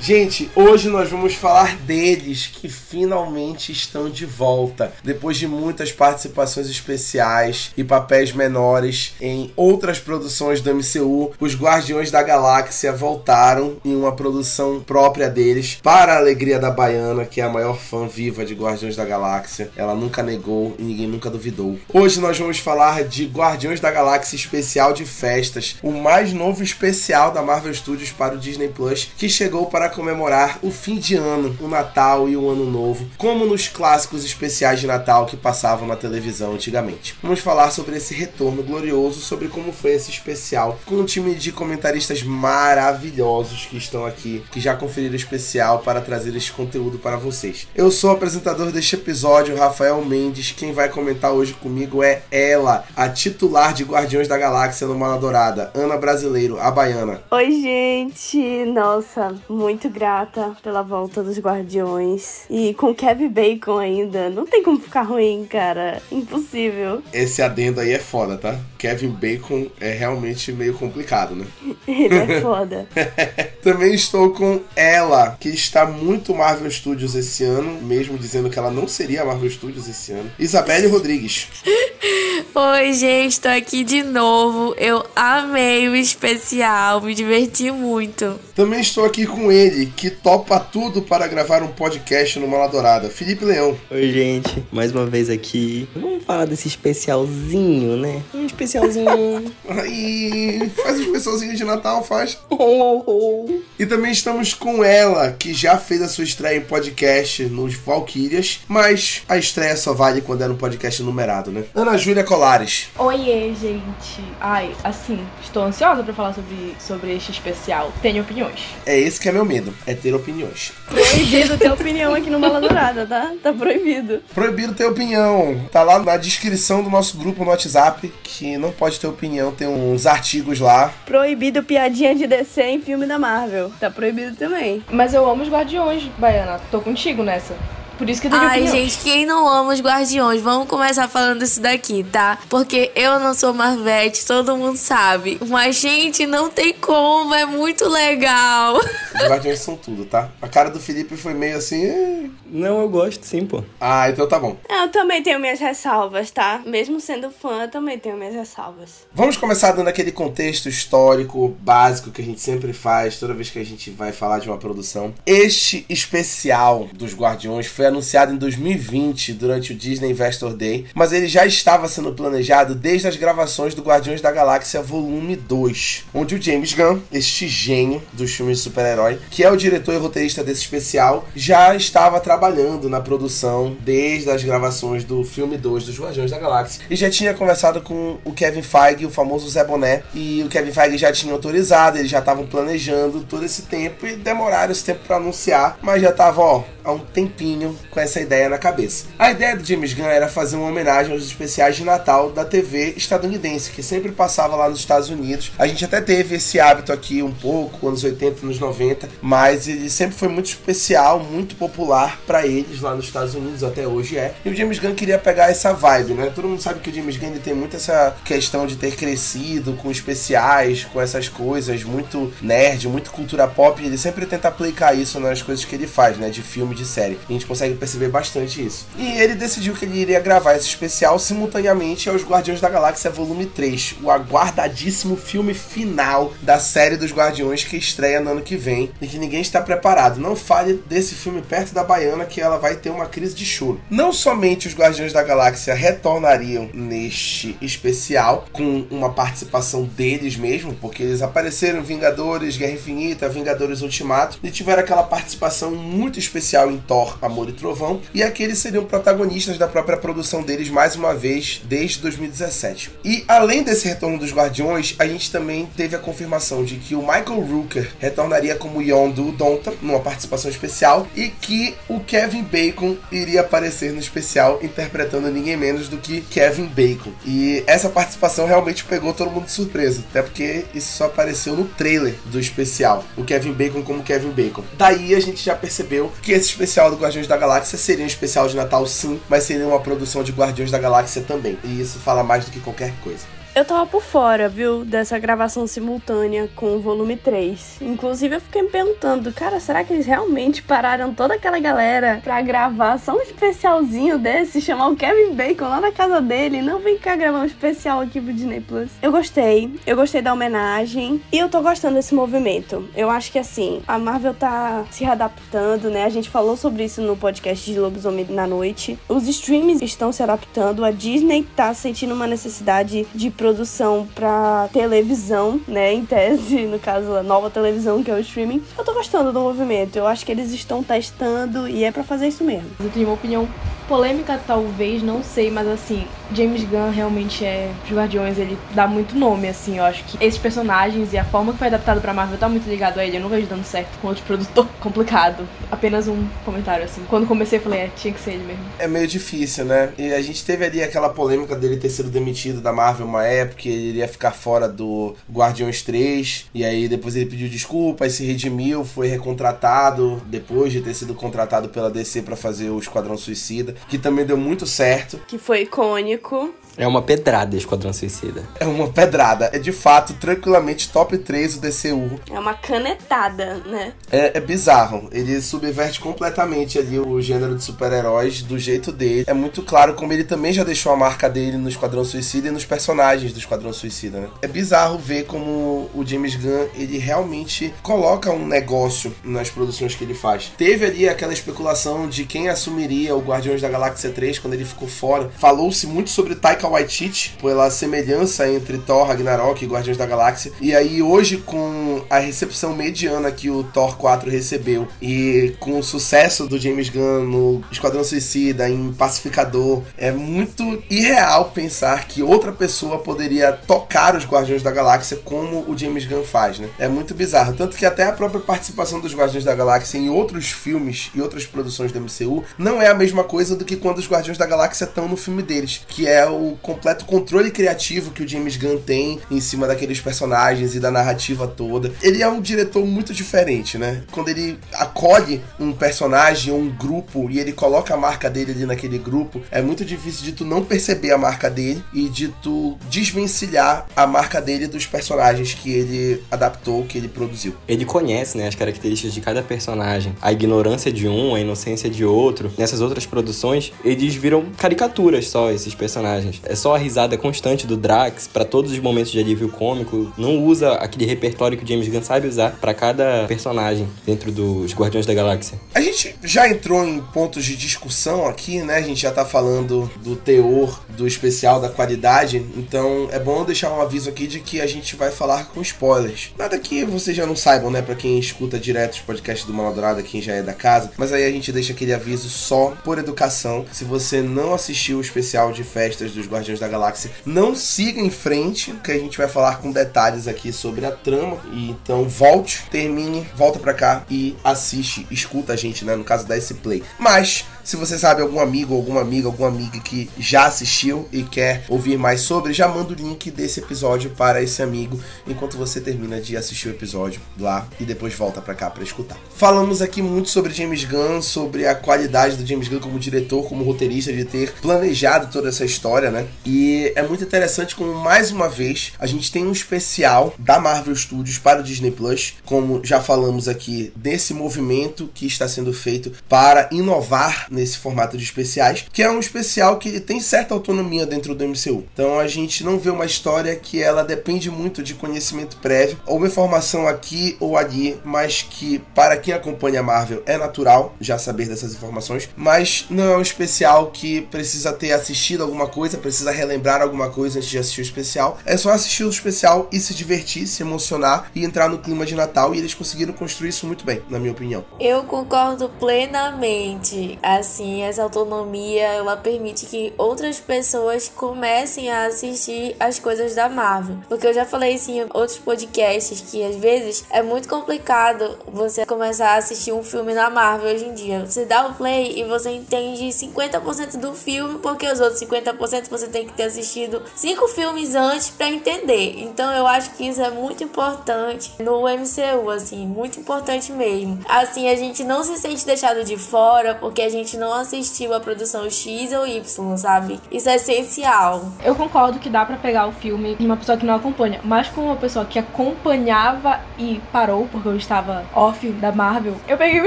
Gente, hoje nós vamos falar deles que finalmente estão de volta, depois de muitas participações especiais e papéis menores em outras produções do MCU. Os Guardiões da Galáxia voltaram em uma produção própria deles, para a alegria da Baiana, que é a maior fã viva de Guardiões da Galáxia. Ela nunca negou e ninguém nunca duvidou. Hoje nós vamos falar de Guardiões da Galáxia especial de festas, o mais novo especial da Marvel Studios para o Disney Plus, que chegou para comemorar o fim de ano, o Natal e o Ano Novo, como nos clássicos especiais de Natal que passavam na televisão antigamente. Vamos falar sobre esse retorno glorioso, sobre como foi esse especial, com um time de comentaristas maravilhosos que estão aqui, que já conferiram o especial para trazer esse conteúdo para vocês. Eu sou o apresentador deste episódio, Rafael Mendes. Quem vai comentar hoje comigo é ela, a titular de Guardiões da Galáxia no Mala Dourada, Ana Brasileiro, a baiana. Oi, gente! Nossa, muito grata pela volta dos Guardiões. E com Kevin Bacon ainda. Não tem como ficar ruim, cara. Impossível. Esse adendo aí é foda, tá? Kevin Bacon é realmente meio complicado, né? Ele é foda. Também estou com ela, que está muito Marvel Studios esse ano, mesmo dizendo que ela não seria Marvel Studios esse ano. Isabelle Rodrigues. Oi, gente, tô aqui de novo. Eu amei o especial, me diverti muito. Também estou aqui com ele, que topa tudo para gravar um podcast no Mala Dourada, Felipe Leão. Oi, gente, mais uma vez aqui. Vamos falar desse especialzinho, né? Um especialzinho. Aí, faz um especialzinho de Natal, faz. E também estamos com ela, que já fez a sua estreia em podcast nos Valkyrias, mas a estreia só vale quando é no podcast numerado, né? Ana Júlia Colares. Oiê, gente. Ai, assim, estou ansiosa pra falar sobre, sobre este especial. Tenho opiniões. É esse que é meu medo, é ter opiniões. Proibido ter opinião aqui no Mala Dourada, tá? Tá proibido. Proibido ter opinião. Tá lá na descrição do nosso grupo no WhatsApp, que não pode ter opinião, tem uns artigos lá. Proibido piadinha de DC em filme da Marvel. Tá proibido também. Mas eu amo os Guardiões, Baiana. Tô contigo nessa. Por isso que eu tenho Ai, opiniões. gente, quem não ama os Guardiões? Vamos começar falando isso daqui, tá? Porque eu não sou Marvete, todo mundo sabe. Mas, gente, não tem como, é muito legal. Os Guardiões são tudo, tá? A cara do Felipe foi meio assim. Não, eu gosto sim, pô. Ah, então tá bom. Eu também tenho minhas ressalvas, tá? Mesmo sendo fã, eu também tenho minhas ressalvas. Vamos começar dando aquele contexto histórico básico que a gente sempre faz toda vez que a gente vai falar de uma produção. Este especial dos Guardiões foi anunciado em 2020 durante o Disney Investor Day, mas ele já estava sendo planejado desde as gravações do Guardiões da Galáxia Volume 2, onde o James Gunn, este gênio dos filmes de super-herói, que é o diretor e roteirista desse especial, já estava trabalhando na produção desde as gravações do filme 2 dos Guardiões da Galáxia. E já tinha conversado com o Kevin Feige, o famoso Zé Boné, e o Kevin Feige já tinha autorizado, eles já estavam planejando todo esse tempo e demoraram esse tempo para anunciar, mas já tava, ó, há um tempinho com essa ideia na cabeça. A ideia do James Gunn era fazer uma homenagem aos especiais de Natal da TV estadunidense, que sempre passava lá nos Estados Unidos. A gente até teve esse hábito aqui um pouco, anos 80, anos 90, mas ele sempre foi muito especial, muito popular para eles lá nos Estados Unidos, até hoje é. E o James Gunn queria pegar essa vibe, né? Todo mundo sabe que o James Gunn tem muito essa questão de ter crescido com especiais, com essas coisas, muito nerd, muito cultura pop, ele sempre tenta aplicar isso nas coisas que ele faz, né? De filme, de série. A gente consegue perceber bastante isso. E ele decidiu que ele iria gravar esse especial simultaneamente aos Guardiões da Galáxia Volume 3, o aguardadíssimo filme final da série dos Guardiões que estreia no ano que vem e que ninguém está preparado. Não fale desse filme perto da Baiana que ela vai ter uma crise de choro. Não somente os Guardiões da Galáxia retornariam neste especial com uma participação deles mesmo, porque eles apareceram Vingadores, Guerra Infinita, Vingadores Ultimato e tiveram aquela participação muito especial em Thor, Amor e Trovão, e aqui eles seriam protagonistas da própria produção deles mais uma vez desde 2017. E além desse retorno dos Guardiões, a gente também teve a confirmação de que o Michael Rooker retornaria como Yondu Donta numa participação especial e que o Kevin Bacon iria aparecer no especial interpretando ninguém menos do que Kevin Bacon. E essa participação realmente pegou todo mundo de surpresa, até porque isso só apareceu no trailer do especial, o Kevin Bacon como Kevin Bacon. Daí a gente já percebeu que esse especial do Guardiões da Galáxia seria um especial de Natal sim, mas seria uma produção de Guardiões da Galáxia também. E isso fala mais do que qualquer coisa. Eu tava por fora, viu, dessa gravação simultânea com o volume 3. Inclusive, eu fiquei me perguntando, cara, será que eles realmente pararam toda aquela galera pra gravar só um especialzinho desse, chamar o Kevin Bacon lá na casa dele? Não vem cá gravar um especial aqui pro Disney Plus. Eu gostei, eu gostei da homenagem e eu tô gostando desse movimento. Eu acho que assim, a Marvel tá se readaptando, né? A gente falou sobre isso no podcast de Lobisomem na Noite. Os streams estão se adaptando, a Disney tá sentindo uma necessidade de produção para televisão, né? Em tese, no caso, a nova televisão que é o streaming. Eu tô gostando do movimento. Eu acho que eles estão testando e é para fazer isso mesmo. Eu tenho uma opinião polêmica, talvez, não sei, mas assim, James Gunn realmente é. Os Guardiões, ele dá muito nome, assim. Eu acho que esses personagens e a forma que foi adaptado pra Marvel tá muito ligado a ele. Eu não vejo dando certo com outro produtor. Complicado. Apenas um comentário, assim. Quando comecei, eu falei, é, tinha que ser ele mesmo. É meio difícil, né? E a gente teve ali aquela polêmica dele ter sido demitido da Marvel uma época, ele iria ficar fora do Guardiões 3. E aí depois ele pediu desculpas, se redimiu, foi recontratado depois de ter sido contratado pela DC para fazer o Esquadrão Suicida, que também deu muito certo. Que foi icônico. É uma pedrada Esquadrão Suicida. É uma pedrada. É de fato tranquilamente top 3 do DCU. É uma canetada, né? É, é bizarro. Ele subverte completamente ali o gênero de super-heróis do jeito dele. É muito claro como ele também já deixou a marca dele no Esquadrão Suicida e nos personagens do Esquadrão Suicida, né? É bizarro ver como o James Gunn, ele realmente coloca um negócio nas produções que ele faz. Teve ali aquela especulação de quem assumiria o Guardiões da Galáxia 3 quando ele ficou fora. Falou-se muito sobre Taika Waititi, pela semelhança entre Thor, Ragnarok e Guardiões da Galáxia. E aí hoje com a recepção mediana que o Thor 4 recebeu e com o sucesso do James Gunn no Esquadrão Suicida, em Pacificador, é muito irreal pensar que outra pessoa poderia tocar os Guardiões da Galáxia como o James Gunn faz, né? É muito bizarro. Tanto que até a própria participação dos Guardiões da Galáxia em outros filmes e outras produções do MCU não é a mesma coisa do que quando os Guardiões da Galáxia estão no filme deles, que é o completo controle criativo que o James Gunn tem em cima daqueles personagens e da narrativa toda. Ele é um diretor muito diferente, né? Quando ele acolhe um personagem ou um grupo e ele coloca a marca dele ali naquele grupo, é muito difícil de tu não perceber a marca dele e de tu desvencilhar a marca dele dos personagens que ele adaptou, que ele produziu. Ele conhece, né, as características de cada personagem. A ignorância de um, a inocência de outro. Nessas outras produções, eles viram caricaturas só, esses personagens. É só a risada constante do Drax para todos os momentos de alívio cômico. Não usa aquele repertório que James Gunn sabe usar para cada personagem dentro dos Guardiões da Galáxia. A gente já entrou em pontos de discussão aqui, né? A gente já tá falando do teor do especial, da qualidade. Então é bom deixar um aviso aqui de que a gente vai falar com spoilers. Nada que vocês já não saibam, né? Para quem escuta direto os podcasts do Mala Dourada, quem já é da casa. Mas aí a gente deixa aquele aviso só por educação. Se você não assistiu o especial de festas dos Guardiões da Galáxia, não siga em frente, que a gente vai falar com detalhes aqui sobre a trama. E então volte, termine, volta pra cá e assiste, escuta a gente, né? No caso da esse play. Mas se você sabe algum amigo, alguma amiga, alguma amiga que já assistiu e quer ouvir mais sobre, já manda o link desse episódio para esse amigo enquanto você termina de assistir o episódio lá e depois volta para cá para escutar. Falamos aqui muito sobre James Gunn, sobre a qualidade do James Gunn como diretor, como roteirista de ter planejado toda essa história, né? E é muito interessante como mais uma vez a gente tem um especial da Marvel Studios para o Disney Plus, como já falamos aqui desse movimento que está sendo feito para inovar nesse formato de especiais, que é um especial que tem certa autonomia dentro do MCU. Então a gente não vê uma história que ela depende muito de conhecimento prévio, ou informação aqui ou ali, mas que para quem acompanha a Marvel é natural já saber dessas informações, mas não é um especial que precisa ter assistido alguma coisa, precisa relembrar alguma coisa antes de assistir o especial. É só assistir o especial e se divertir, se emocionar e entrar no clima de Natal e eles conseguiram construir isso muito bem, na minha opinião. Eu concordo plenamente. Assim, essa autonomia ela permite que outras pessoas comecem a assistir as coisas da Marvel. Porque eu já falei isso em outros podcasts que às vezes é muito complicado você começar a assistir um filme na Marvel hoje em dia. Você dá o play e você entende 50% do filme, porque os outros 50% você tem que ter assistido cinco filmes antes para entender. Então eu acho que isso é muito importante no MCU, assim, muito importante mesmo. Assim, a gente não se sente deixado de fora, porque a gente não assistiu a produção X ou Y, sabe? Isso é essencial. Eu concordo que dá para pegar o filme de uma pessoa que não acompanha, mas com uma pessoa que acompanhava e parou porque eu estava off da Marvel, eu peguei um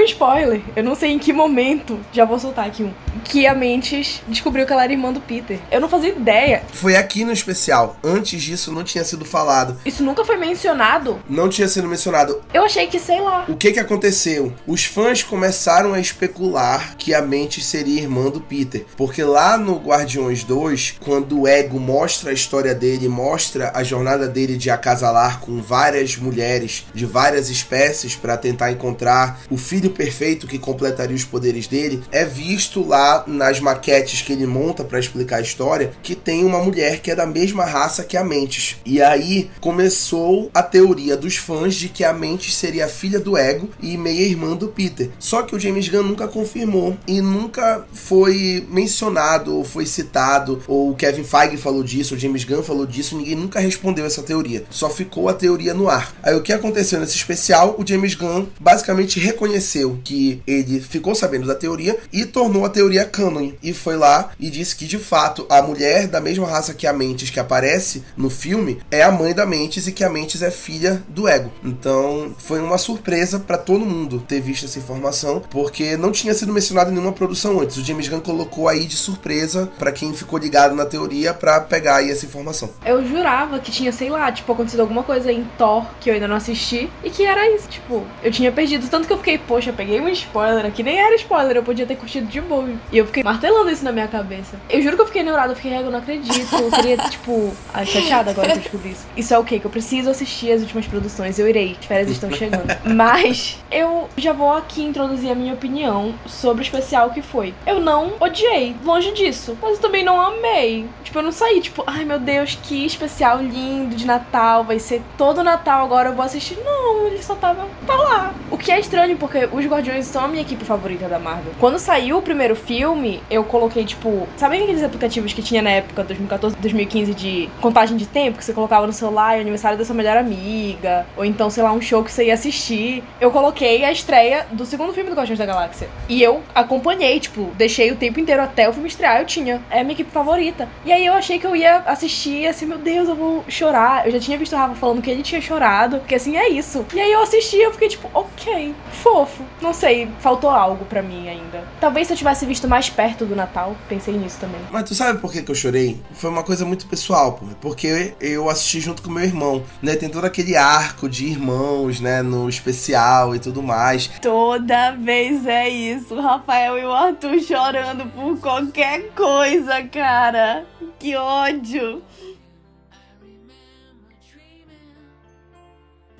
spoiler. Eu não sei em que momento, já vou soltar aqui um, que a Mentes descobriu que ela era irmã do Peter. Eu não fazia ideia. Foi aqui no especial. Antes disso não tinha sido falado. Isso nunca foi mencionado. Não tinha sido mencionado. Eu achei que, sei lá. O que que aconteceu? Os fãs começaram a especular que a Mente seria irmã do Peter, porque lá no Guardiões 2, quando o Ego mostra a história dele, mostra a jornada dele de acasalar com várias mulheres de várias espécies para tentar encontrar o filho perfeito que completaria os poderes dele, é visto lá nas maquetes que ele monta para explicar a história que tem uma mulher que é da mesma raça que a Mentes. E aí começou a teoria dos fãs de que a Mentes seria filha do Ego e meia-irmã do Peter. Só que o James Gunn nunca confirmou e nunca foi mencionado ou foi citado, ou o Kevin Feige falou disso, o James Gunn falou disso, ninguém nunca respondeu essa teoria. Só ficou a teoria no ar. Aí o que aconteceu nesse especial? O James Gunn basicamente reconheceu que ele ficou sabendo da teoria e tornou a teoria canon. E foi lá e disse que de fato a mulher da mesma raça que a Mentes que aparece no filme é a mãe da Mentes e que a Mentes é filha do Ego. Então foi uma surpresa para todo mundo ter visto essa informação, porque não tinha sido mencionado em nenhuma produção antes. O James Gunn colocou aí de surpresa para quem ficou ligado na teoria para pegar aí essa informação. Eu jurava que tinha, sei lá, tipo, acontecido alguma coisa em Thor que eu ainda não assisti e que era isso, tipo, eu tinha perdido tanto que eu fiquei, poxa, peguei um spoiler aqui, nem era spoiler, eu podia ter curtido de boa. E eu fiquei martelando isso na minha cabeça. Eu juro que eu fiquei neurada, eu fiquei, eu não acredito. Eu queria, tipo, ai, chateada agora que eu descobri isso. Isso é o okay, que eu preciso assistir as últimas produções, eu irei, as férias estão chegando. Mas eu já vou aqui introduzir a minha opinião sobre o especial que foi. Eu não odiei, longe disso, mas eu também não amei. Tipo, eu não saí, tipo, ai meu Deus, que especial lindo de Natal, vai ser todo Natal agora eu vou assistir. Não, ele só tava tá lá. O que é estranho, porque os Guardiões são a minha equipe favorita da Marvel. Quando saiu o primeiro filme, eu coloquei, tipo, sabe aqueles aplicativos que tinha na época, 2014, 2015, de contagem de tempo, que você colocava no celular, aniversário da sua melhor amiga, ou então, sei lá, um show que você ia assistir. Eu coloquei a estreia do segundo filme do Guardiões da Galáxia. E eu acompanhei, tipo, deixei o tempo inteiro até o filme estrear, eu tinha. É a minha equipe favorita. E aí eu achei que eu ia assistir, assim, meu Deus, eu vou chorar. Eu já tinha visto o Rafa falando que ele tinha chorado, porque assim, é isso. E aí eu assisti eu fiquei tipo, ok, fofo. Não sei, faltou algo para mim ainda. Talvez se eu tivesse visto mais perto do Natal, pensei nisso também. Mas tu sabe por que, que eu chorei? Foi uma coisa muito pessoal. Porque eu assisti junto com meu irmão, né? Tem todo aquele arco de irmãos, né? No especial e tudo mais. Toda vez é isso. O Rafael e o Arthur chorando por qualquer coisa, cara. Que ódio.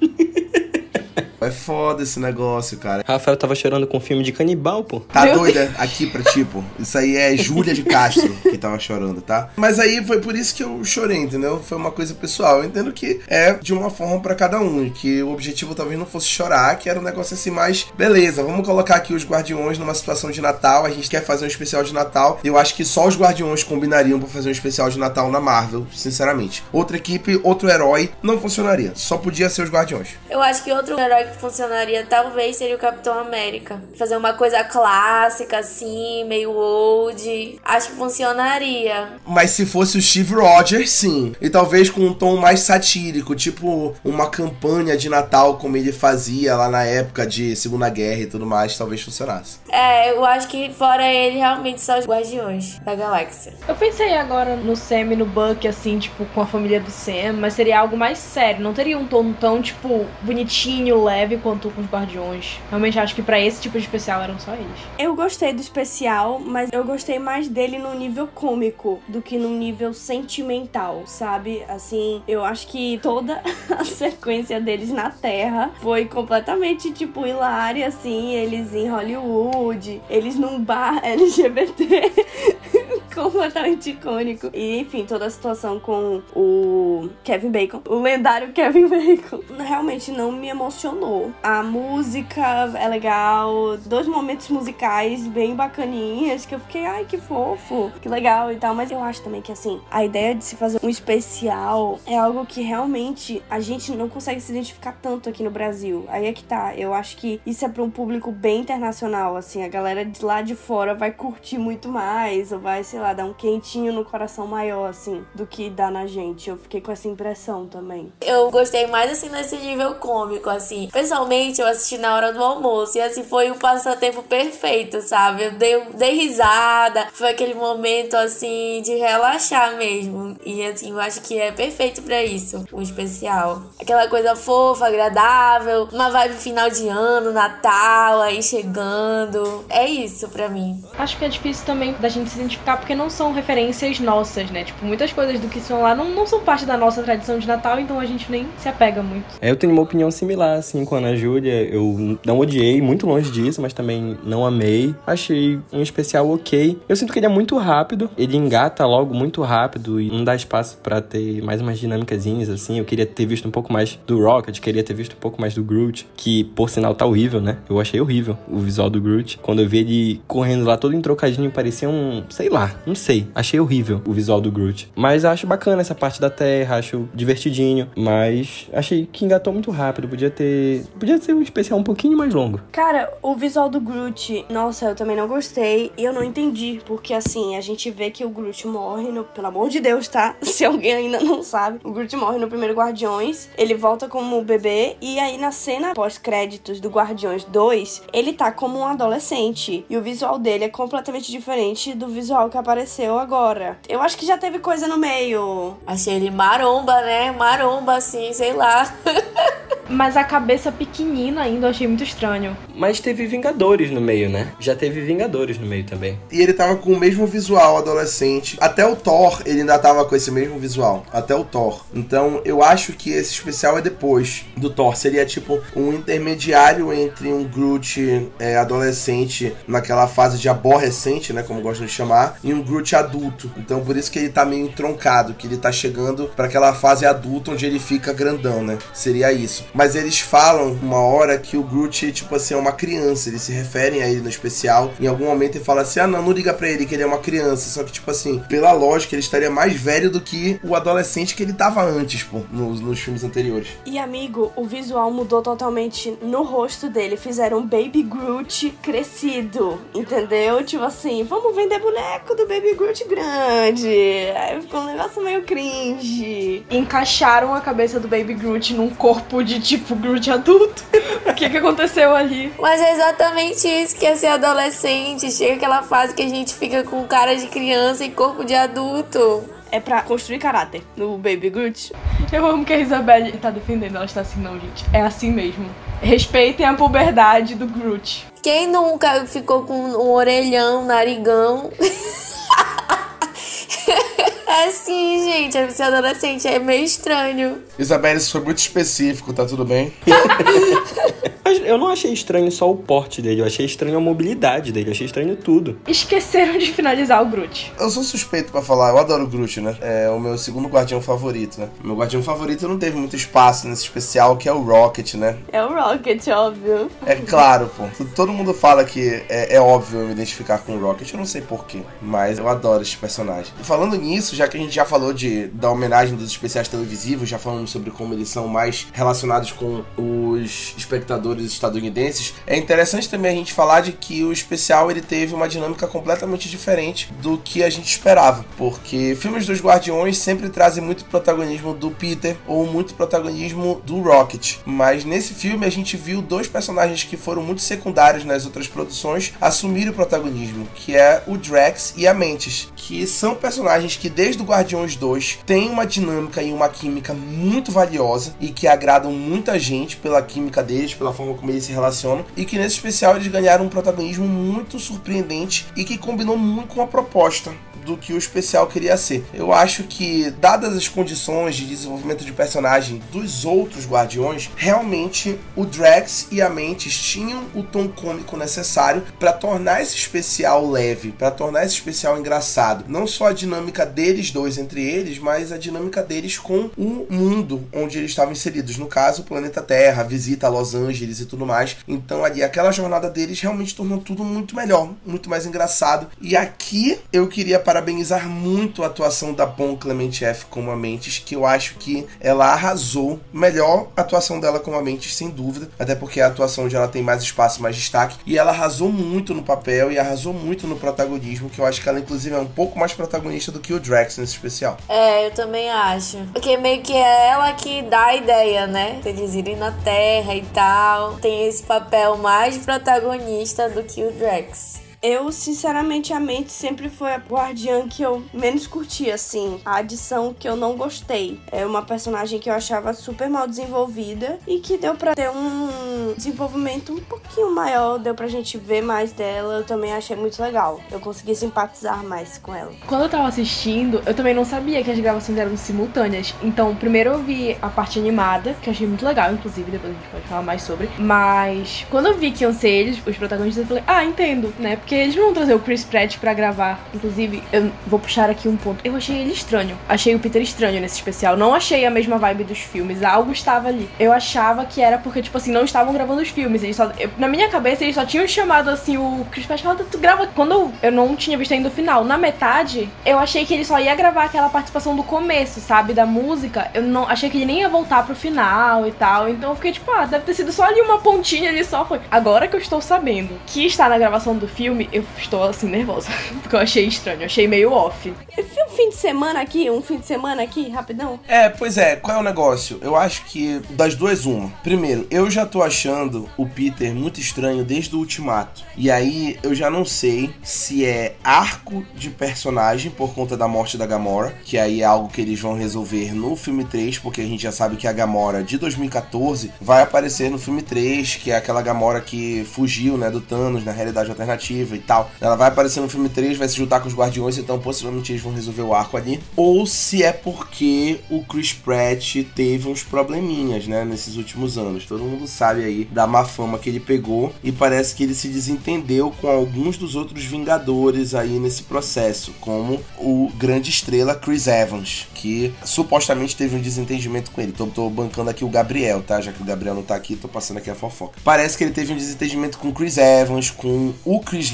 É foda esse negócio, cara. Rafael tava chorando com filme de canibal, pô. Tá doida aqui pra tipo. Isso aí é Júlia de Castro que tava chorando, tá? Mas aí foi por isso que eu chorei, entendeu? Foi uma coisa pessoal. Eu entendo que é de uma forma para cada um. E que o objetivo talvez não fosse chorar, que era um negócio assim mais. Beleza, vamos colocar aqui os Guardiões numa situação de Natal. A gente quer fazer um especial de Natal. Eu acho que só os Guardiões combinariam pra fazer um especial de Natal na Marvel, sinceramente. Outra equipe, outro herói, não funcionaria. Só podia ser os Guardiões. Eu acho que outro herói que funcionaria talvez seria o Capitão América. Fazer uma coisa clássica, assim, meio old. Acho que funcionaria. Mas se fosse o Steve Rogers, sim. E talvez com um tom mais satírico, tipo uma campanha de Natal, como ele fazia lá na época de Segunda Guerra e tudo mais, talvez funcionasse. É, eu acho que fora ele, realmente só os Guardiões da Galáxia. Eu pensei agora no Sam e no Buck, assim, tipo, com a família do Sam, mas seria algo mais sério. Não teria um tom tão, tipo, bonitinho, leve quanto com os Guardiões. Realmente acho que para esse tipo de especial eram só eles. Eu gostei do especial, mas eu gostei mais dele no nível cômico do que no nível sentimental, sabe? Assim, eu acho que toda a sequência deles na Terra foi completamente, tipo, hilária, assim. Eles em Hollywood, eles num bar LGBT. completamente icônico. E, enfim, toda a situação com o Kevin Bacon, o lendário Kevin Bacon, realmente não me emocionou. A música é legal, dois momentos musicais bem bacaninhas, que eu fiquei, ai, que fofo, que legal e tal. Mas eu acho também que, assim, a ideia de se fazer um especial é algo que realmente a gente não consegue se identificar tanto aqui no Brasil. Aí é que tá. Eu acho que isso é para um público bem internacional, assim. A galera de lá de fora vai curtir muito mais, ou vai, sei lá, dar um quentinho no coração maior, assim, do que dá na gente. Eu fiquei com essa impressão também. Eu gostei mais, assim, nesse nível cômico, assim. Pessoalmente, eu assisti na hora do almoço e, assim, foi o um passatempo perfeito, sabe? Eu dei, dei risada, foi aquele momento, assim, de relaxar mesmo. E, assim, eu acho que é perfeito para isso, um especial. Aquela coisa fofa, agradável, uma vibe final de ano, Natal, aí chegando. É isso para mim. Acho que é difícil também da gente se identificar porque não são referências nossas, né? Tipo, muitas coisas do que são lá não, não são parte da nossa tradição de Natal, então a gente nem se apega muito. É, eu tenho uma opinião similar, assim, com a Ana Júlia. Eu não odiei, muito longe disso, mas também não amei. Achei um especial ok. Eu sinto que ele é muito rápido, ele engata logo muito rápido e não dá espaço para ter mais umas dinâmicas, assim. Eu queria ter visto um pouco mais do Rocket, queria ter visto um pouco mais do Groot, que por sinal tá horrível, né? Eu achei horrível o visual do Groot. Quando eu vi ele correndo lá todo em trocadinho, parecia um. sei lá, não sei. Achei horrível o visual do Groot. Mas acho bacana essa parte da Terra, acho divertidinho. Mas achei que engatou muito rápido. Podia ter. Podia ser um especial um pouquinho mais longo. Cara, o visual do Groot, nossa, eu também não gostei. E eu não entendi. Porque assim, a gente vê que o Groot morre no. Pelo amor de Deus, tá? Se alguém ainda não sabe. O Groot morre no primeiro Guardiões. Ele volta como bebê. E aí na cena pós-créditos do Guardiões 2, ele tá como um adolescente. E o visual dele é completamente diferente do visual que apareceu agora. Eu acho que já teve coisa no meio. Achei ele maromba, né? Maromba, assim, sei lá. Mas a cabeça pequenina ainda eu achei muito estranho. Mas teve Vingadores no meio, né? Já teve Vingadores no meio também. E ele tava com o mesmo visual adolescente. Até o Thor, ele ainda tava com esse mesmo visual. Até o Thor. Então eu acho que esse especial é depois do Thor. Seria tipo um intermediário entre um Groot é, adolescente naquela fase de aborrecente, né? Como gostam de chamar, e um Groot adulto. Então por isso que ele tá meio entroncado, que ele tá chegando para aquela fase adulta onde ele fica grandão, né? Seria isso. Mas eles falam uma hora que o Groot, tipo assim, é uma criança. Eles se referem a ele no especial. Em algum momento ele fala assim: ah, não, não liga pra ele que ele é uma criança. Só que, tipo assim, pela lógica, ele estaria mais velho do que o adolescente que ele tava antes, pô, nos, nos filmes anteriores. E, amigo, o visual mudou totalmente no rosto dele. Fizeram um Baby Groot crescido, entendeu? Tipo assim, vamos vender boneco do Baby Groot grande. Aí ficou um negócio meio cringe. Encaixaram a cabeça do Baby Groot num corpo de tipo Groot adulto. o que que aconteceu ali? Mas é exatamente isso que é ser adolescente. Chega aquela fase que a gente fica com cara de criança e corpo de adulto. É pra construir caráter no Baby Groot. Eu amo que a Isabelle tá defendendo. Ela está assim, não, gente. É assim mesmo. Respeitem a puberdade do Groot. Quem nunca ficou com um orelhão, narigão? É sim, gente. A ser adolescente é meio estranho. Isabelle, isso foi muito específico, tá tudo bem? eu não achei estranho só o porte dele, eu achei estranho a mobilidade dele, eu achei estranho tudo. Esqueceram de finalizar o Groot. Eu sou suspeito para falar, eu adoro o Groot, né? É o meu segundo guardião favorito, né? Meu guardião favorito não teve muito espaço nesse especial, que é o Rocket, né? É o Rocket, óbvio. É claro, pô. Todo mundo fala que é, é óbvio eu me identificar com o Rocket, eu não sei porquê, mas eu adoro esse personagem. E falando nisso, já que a gente já falou de, da homenagem dos especiais televisivos, já falamos sobre como eles são mais relacionados com os espectadores estadunidenses, é interessante também a gente falar de que o especial ele teve uma dinâmica completamente diferente do que a gente esperava, porque filmes dos Guardiões sempre trazem muito protagonismo do Peter ou muito protagonismo do Rocket, mas nesse filme a gente viu dois personagens que foram muito secundários nas outras produções assumir o protagonismo, que é o Drax e a Mantis, que são personagens que desde do Guardiões 2 tem uma dinâmica e uma química muito valiosa e que agradam muita gente pela química deles, pela forma como eles se relacionam, e que nesse especial eles ganharam um protagonismo muito surpreendente e que combinou muito com a proposta do que o especial queria ser. Eu acho que, dadas as condições de desenvolvimento de personagem dos outros Guardiões, realmente o Drax e a Mantis tinham o tom cômico necessário para tornar esse especial leve, para tornar esse especial engraçado. Não só a dinâmica deles dois entre eles, mas a dinâmica deles com o mundo onde eles estavam inseridos. No caso, o planeta Terra, a visita a Los Angeles e tudo mais. Então, ali, aquela jornada deles realmente tornou tudo muito melhor, muito mais engraçado. E aqui eu queria parabenizar muito a atuação da Bon Clemente F como a Mentes, que eu acho que ela arrasou. Melhor atuação dela como a Mentes, sem dúvida. Até porque é a atuação onde ela tem mais espaço, mais destaque. E ela arrasou muito no papel e arrasou muito no protagonismo, que eu acho que ela, inclusive, é um pouco mais protagonista do que o Drax nesse especial. É, eu também acho. Porque meio que é ela que dá a ideia, né? Eles irem na Terra e tal. Tem esse papel mais protagonista do que o Drax. Eu, sinceramente, a mente sempre foi a guardiã que eu menos curti, assim. A adição que eu não gostei. É uma personagem que eu achava super mal desenvolvida e que deu pra ter um desenvolvimento um pouquinho maior, deu pra gente ver mais dela. Eu também achei muito legal. Eu consegui simpatizar mais com ela. Quando eu tava assistindo, eu também não sabia que as gravações eram simultâneas. Então, primeiro eu vi a parte animada, que eu achei muito legal, inclusive, depois a gente pode falar mais sobre. Mas, quando eu vi que iam ser eles, os protagonistas, eu falei, ah, entendo, né? Porque eles vão trazer o Chris Pratt pra gravar. Inclusive, eu vou puxar aqui um ponto. Eu achei ele estranho. Achei o Peter estranho nesse especial. Não achei a mesma vibe dos filmes. Algo estava ali. Eu achava que era porque, tipo assim, não estavam gravando os filmes. Eles só, eu, na minha cabeça, eles só tinham chamado, assim, o Chris Pratt. Falando, tu grava... Quando eu, eu não tinha visto ainda o final. Na metade, eu achei que ele só ia gravar aquela participação do começo, sabe? Da música. Eu não achei que ele nem ia voltar pro final e tal. Então eu fiquei, tipo, ah, deve ter sido só ali uma pontinha ali só. Foi. Agora que eu estou sabendo que está na gravação do filme, eu estou assim nervosa. Porque eu achei estranho, eu achei meio off. Um fim de semana aqui, um fim de semana aqui, rapidão. É, pois é, qual é o negócio? Eu acho que das duas, uma. Primeiro, eu já tô achando o Peter muito estranho desde o Ultimato. E aí eu já não sei se é arco de personagem por conta da morte da Gamora, que aí é algo que eles vão resolver no filme 3, porque a gente já sabe que a Gamora de 2014 vai aparecer no filme 3, que é aquela Gamora que fugiu, né, do Thanos na realidade alternativa e tal. Ela vai aparecer no filme 3, vai se juntar com os Guardiões, então possivelmente eles vão resolver o arco ali. Ou se é porque o Chris Pratt teve uns probleminhas, né, nesses últimos anos. Todo mundo sabe aí da má fama que ele pegou e parece que ele se desentendeu com alguns dos outros Vingadores aí nesse processo, como o grande estrela Chris Evans, que supostamente teve um desentendimento com ele. Tô, tô bancando aqui o Gabriel, tá? Já que o Gabriel não tá aqui, tô passando aqui a fofoca. Parece que ele teve um desentendimento com Chris Evans, com o Chris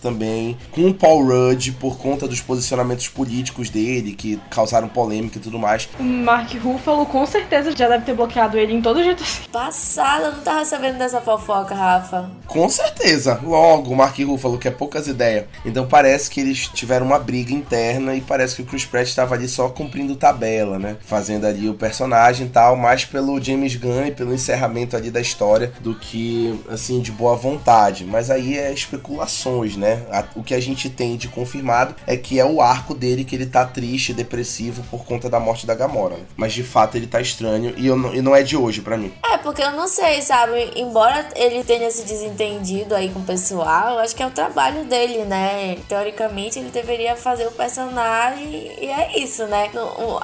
também, com o Paul Rudd por conta dos posicionamentos políticos dele, que causaram polêmica e tudo mais. O Mark Ruffalo com certeza já deve ter bloqueado ele em todo jeito assim. Passada, eu não tava sabendo dessa fofoca, Rafa. Com certeza. Logo, o Mark Ruffalo quer poucas ideias. Então parece que eles tiveram uma briga interna e parece que o Chris Pratt estava ali só cumprindo tabela, né? Fazendo ali o personagem e tal, mais pelo James Gunn e pelo encerramento ali da história do que, assim, de boa vontade. Mas aí é especulações, né? O que a gente tem de confirmado é que é o arco dele que ele tá triste, depressivo por conta da morte da Gamora. Né? Mas de fato ele tá estranho e, eu não, e não é de hoje para mim. É, porque eu não sei, sabe? Embora ele tenha se desentendido aí com o pessoal, eu acho que é o trabalho dele, né? Teoricamente ele deveria fazer o personagem e é isso, né?